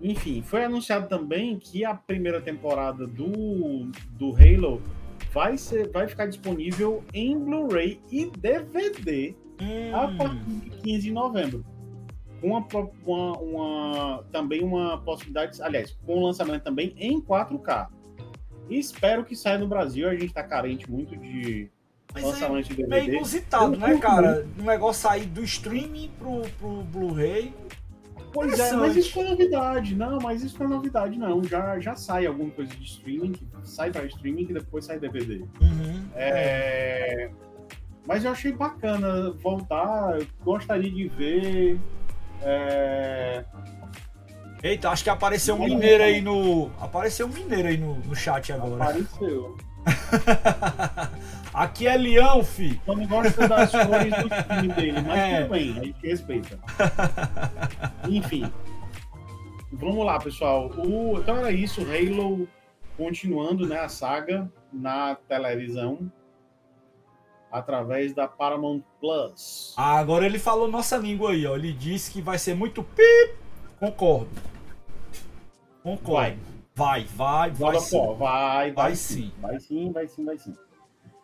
Speaker 1: Enfim, foi anunciado também que a primeira temporada do, do Halo vai, ser, vai ficar disponível em Blu-ray e DVD hum. a partir de 15 de novembro. Com uma, uma, uma, também uma possibilidade, aliás, com o lançamento também em 4K. E espero que saia no Brasil, a gente está carente muito de
Speaker 2: Mas lançamento é de DVD. É inusitado, né, cara? O negócio sair do streaming pro, pro Blu-ray
Speaker 1: Pois é, mas isso foi novidade. Não, mas isso foi novidade, não. Já, já sai alguma coisa de streaming, que sai para streaming e depois sai DVD. Uhum. É... Mas eu achei bacana voltar, eu gostaria de ver. É...
Speaker 2: Eita, acho que apareceu um mineiro aí no. Apareceu um mineiro aí no, no chat agora.
Speaker 1: Apareceu. [laughs]
Speaker 2: Aqui é leão, fi.
Speaker 1: Eu não gosto das cores do time dele, mas é. tudo bem, a gente respeita. Enfim. Vamos lá, pessoal. O, então era isso, Halo continuando né, a saga na televisão através da Paramount Plus.
Speaker 2: Ah, agora ele falou nossa língua aí, ó. Ele disse que vai ser muito pip. Concordo. Concordo. Vai, vai, vai, vai.
Speaker 1: Vai, sim. vai, vai, vai sim. Vai sim, vai sim, vai sim.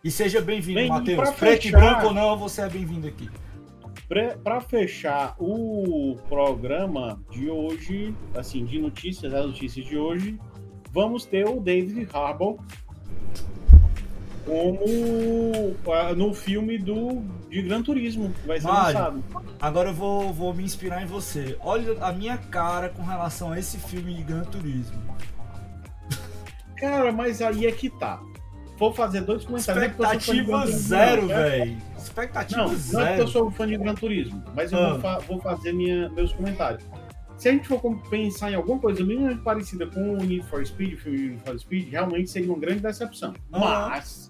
Speaker 2: E seja bem-vindo, bem, Matheus. Preto e branco ou não, você é bem-vindo aqui.
Speaker 1: Para fechar o programa de hoje, assim, de notícias, as notícias de hoje, vamos ter o David Harbour como uh, no filme do de Gran Turismo que vai ser Mário, lançado.
Speaker 2: Agora eu vou, vou me inspirar em você. Olha a minha cara com relação a esse filme de Gran Turismo.
Speaker 1: Cara, mas aí é que tá vou fazer dois comentários.
Speaker 2: Expectativa é zero, velho. Expectativa
Speaker 1: não,
Speaker 2: zero.
Speaker 1: Não é porque eu sou fã de Gran Turismo, mas eu ah. vou, fa vou, fazer minha, meus comentários. Se a gente for pensar em alguma coisa minimamente parecida com o Need for Speed, o filme Need for Speed, realmente seria uma grande decepção. Ah. Mas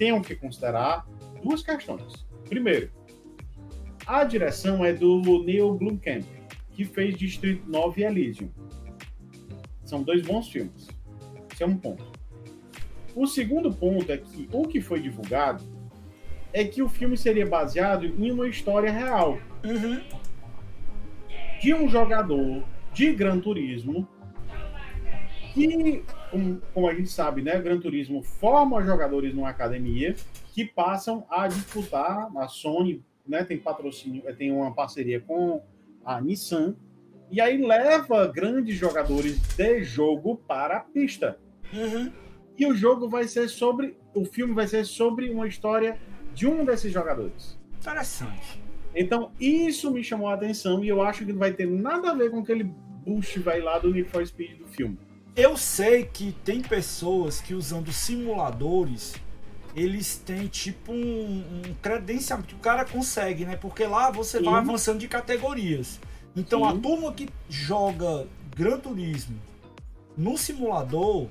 Speaker 1: tenham que considerar duas questões. Primeiro, a direção é do Neil Blomkamp, que fez Distrito 9 e Elysium. São dois bons filmes. Esse é um ponto. O segundo ponto é que o que foi divulgado é que o filme seria baseado em uma história real. Uhum. De um jogador de Gran Turismo que, como, como, a gente sabe, né, Gran Turismo forma jogadores numa academia que passam a disputar. A Sony né, tem patrocínio, tem uma parceria com a Nissan e aí leva grandes jogadores de jogo para a pista. Uhum. E o jogo vai ser sobre. O filme vai ser sobre uma história de um desses jogadores.
Speaker 2: Interessante.
Speaker 1: Então, isso me chamou a atenção e eu acho que não vai ter nada a ver com aquele boost vai lá do Need for Speed do filme.
Speaker 2: Eu sei que tem pessoas que usando simuladores eles têm tipo um, um credenciamento que o cara consegue, né? Porque lá você Sim. vai avançando de categorias. Então Sim. a turma que joga Gran Turismo no simulador,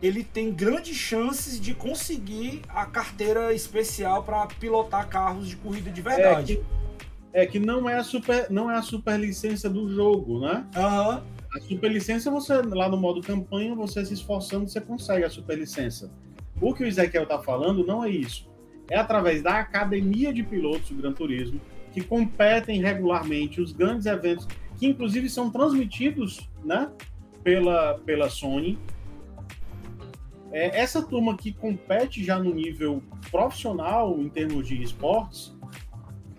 Speaker 2: ele tem grandes chances de conseguir a carteira especial para pilotar carros de corrida de verdade.
Speaker 1: É que, é que, não é a super não é a super licença do jogo, né?
Speaker 2: Uhum.
Speaker 1: A super licença você lá no modo campanha você se esforçando você consegue a super licença. O que o Ezequiel tá falando não é isso. É através da academia de pilotos do Gran Turismo que competem regularmente os grandes eventos que inclusive são transmitidos, né, pela pela Sony é, essa turma que compete já no nível profissional em termos de esportes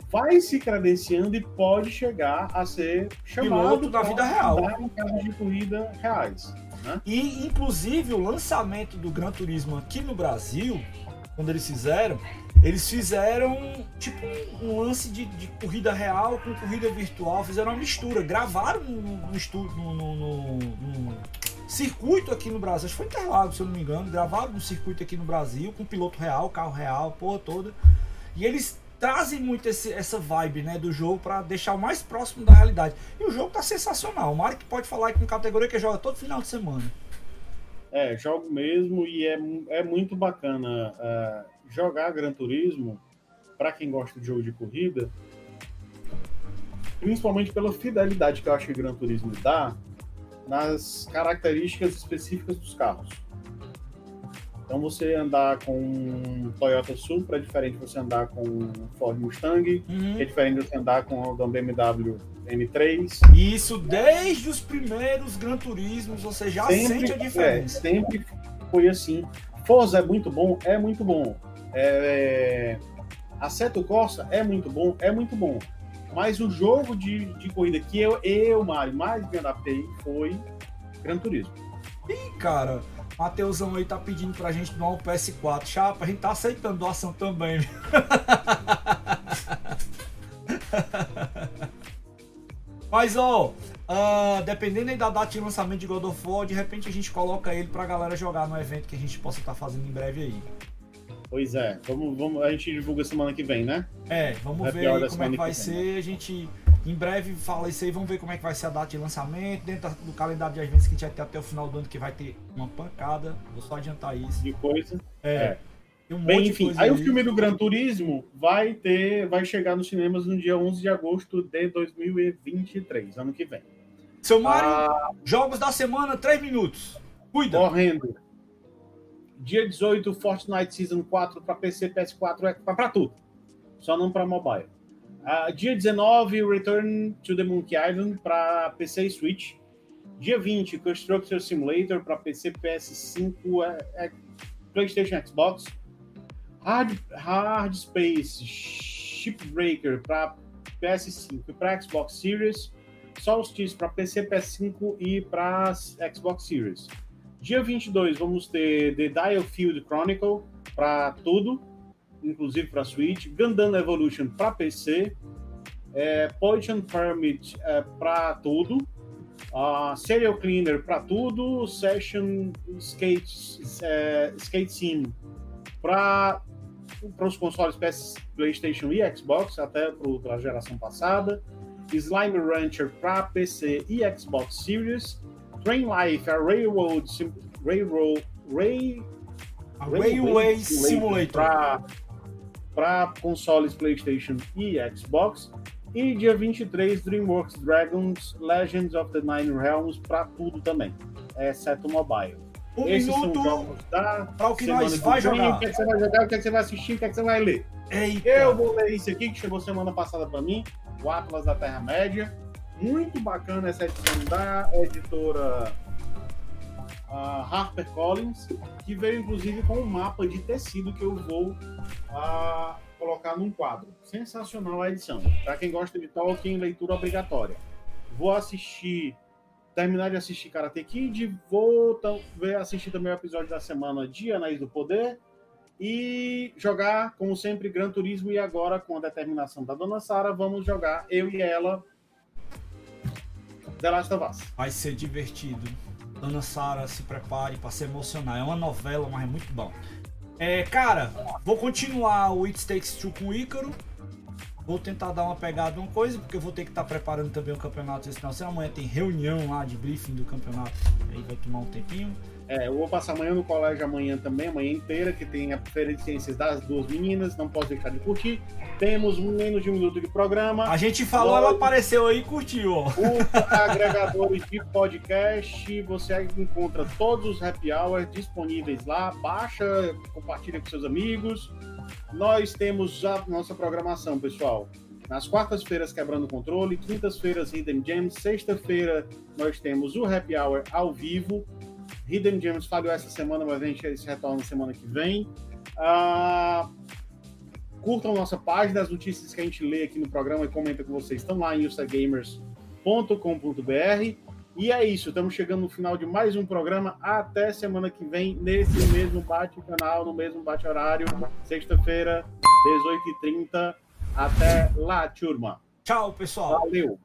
Speaker 1: vai se credenciando e pode chegar a ser chamado
Speaker 2: da vida real
Speaker 1: carros de corrida reais. Né?
Speaker 2: E inclusive o lançamento do Gran Turismo aqui no Brasil, quando eles fizeram, eles fizeram tipo um lance de, de corrida real com corrida virtual, fizeram uma mistura, gravaram no, no, no, no, no circuito aqui no Brasil, acho que foi Interlagos, se eu não me engano, gravaram um circuito aqui no Brasil com piloto real, carro real, porra toda. E eles trazem muito esse, essa vibe né, do jogo para deixar o mais próximo da realidade. E o jogo tá sensacional. O Mário pode falar com categoria que joga todo final de semana.
Speaker 1: É, jogo mesmo e é, é muito bacana uh, jogar Gran Turismo para quem gosta de jogo de corrida, principalmente pela fidelidade que eu acho que Gran Turismo dá nas características específicas dos carros. Então você andar com um Toyota Supra é diferente de você andar com um Ford Mustang,
Speaker 2: Uhum.
Speaker 1: é diferente de você andar com um BMW M3.
Speaker 2: Isso desde os primeiros Gran Turismos, você já sente a
Speaker 1: é,
Speaker 2: diferença.
Speaker 1: sempre foi assim. Forza é muito bom, é muito bom. É, Assetto Corsa é muito bom, é muito bom. Mas o jogo de, de corrida que eu, eu, Mário, mais me adaptei foi Gran Turismo.
Speaker 2: Ih, cara, Mateusão aí tá pedindo pra gente doar um PS4. Chapa, a gente tá aceitando doação também. [laughs] Mas, ó, ah, dependendo aí da data de lançamento de God of War, de repente a gente coloca ele pra galera jogar no evento que a gente possa estar fazendo em breve aí.
Speaker 1: Pois é, vamos, vamos, a gente divulga semana que vem, né?
Speaker 2: É, vamos
Speaker 1: Happy
Speaker 2: ver como é que vai ser. A gente em breve fala isso aí, vamos ver como é que vai ser a data de lançamento. Dentro do calendário de eventos que a gente vai ter até o final do ano, que vai ter uma pancada. Vou só adiantar isso.
Speaker 1: De coisa.
Speaker 2: É.
Speaker 1: É.
Speaker 2: Um
Speaker 1: Bem, enfim,
Speaker 2: coisa
Speaker 1: aí o filme do Gran Turismo vai ter, vai chegar nos cinemas no dia 11 de agosto de 2023, ano que vem.
Speaker 2: Seu Mário,
Speaker 1: Ah,
Speaker 2: jogos da semana, 3 minutos. Cuida.
Speaker 1: correndo. Dia 18, Fortnite Season 4 para PC, PS4, é para tudo. Só não para mobile. Ah, dia 19, Return to the Monkey Island para PC e Switch. Dia 20, Constructor Simulator para PC, PS5, é, é, PlayStation, Xbox. Hard, Hard Space Shipbreaker para PS5 e para Xbox Series. Solstice para PC, PS5 e para Xbox Series. Dia 22 vamos ter The Dialfield Chronicle para tudo, inclusive para Switch, Gundam Evolution para PC, é, Poison Permit é, para tudo, uh, Serial Cleaner para tudo, Session Skate, é, Skate Sim para os consoles PS, PlayStation e Xbox, até para a geração passada, Slime Rancher para PC e Xbox Series, Train Life, a Railroad, Sim- Railroad, Ray,
Speaker 2: A Railway Simulator.
Speaker 1: Para consoles PlayStation e Xbox. E dia 23, DreamWorks Dragons Legends of the Nine Realms para tudo também, exceto mobile.
Speaker 2: Um
Speaker 1: Esses
Speaker 2: minuto para o que nós
Speaker 1: que
Speaker 2: vai jogar.
Speaker 1: O que, é que você vai jogar, o que, é que você vai assistir, o que, é que você vai ler.
Speaker 2: Eita.
Speaker 1: Eu vou ler isso aqui que chegou semana passada para mim, o Atlas da Terra-média. Muito bacana essa edição da editora ah, HarperCollins, que veio inclusive com um mapa de tecido que eu vou ah, colocar num quadro. Sensacional a edição. Para quem gosta de Tolkien, leitura obrigatória. Vou assistir, terminar de assistir Karate Kid, vou ver, assistir também o episódio da semana de Anéis do Poder e jogar, como sempre, Gran Turismo. E agora, com a determinação da dona Sara, vamos jogar eu e ela The Last of Us.
Speaker 2: Vai ser divertido. Dona Sara, se prepare para se emocionar. É uma novela, mas é muito bom. É, cara, vou continuar o It Takes Two com o Ícaro. Vou tentar dar uma pegada uma coisa, porque eu vou ter que estar preparando também o campeonato esse final. semana. Amanhã tem reunião lá de briefing do campeonato. Aí vai tomar um tempinho.
Speaker 1: É, eu vou passar amanhã no colégio amanhã também, amanhã inteira, que tem a feira de ciências das duas meninas, não posso deixar de curtir. Temos menos de um minuto de programa.
Speaker 2: A gente falou, ela apareceu aí e curtiu, ó.
Speaker 1: Os agregadores de podcast, você encontra todos os happy hours disponíveis lá. Baixa, compartilha com seus amigos. Nós temos a nossa programação, pessoal. Nas quartas-feiras, Quebrando o Controle. Quintas-feiras, Hidden Gems. Sexta-feira, nós temos o happy hour ao vivo. Hidden Gems falhou essa semana, mas a gente se retorna semana que vem. Ah, curtam nossa página, as notícias que a gente lê aqui no programa e comenta com vocês estão lá em ustagamers.com.br. E é isso, estamos chegando no final de mais um programa. Até semana que vem, nesse mesmo bate-canal, no mesmo bate-horário, sexta-feira, 18h30. Até lá, turma.
Speaker 2: Tchau, pessoal.
Speaker 1: Valeu!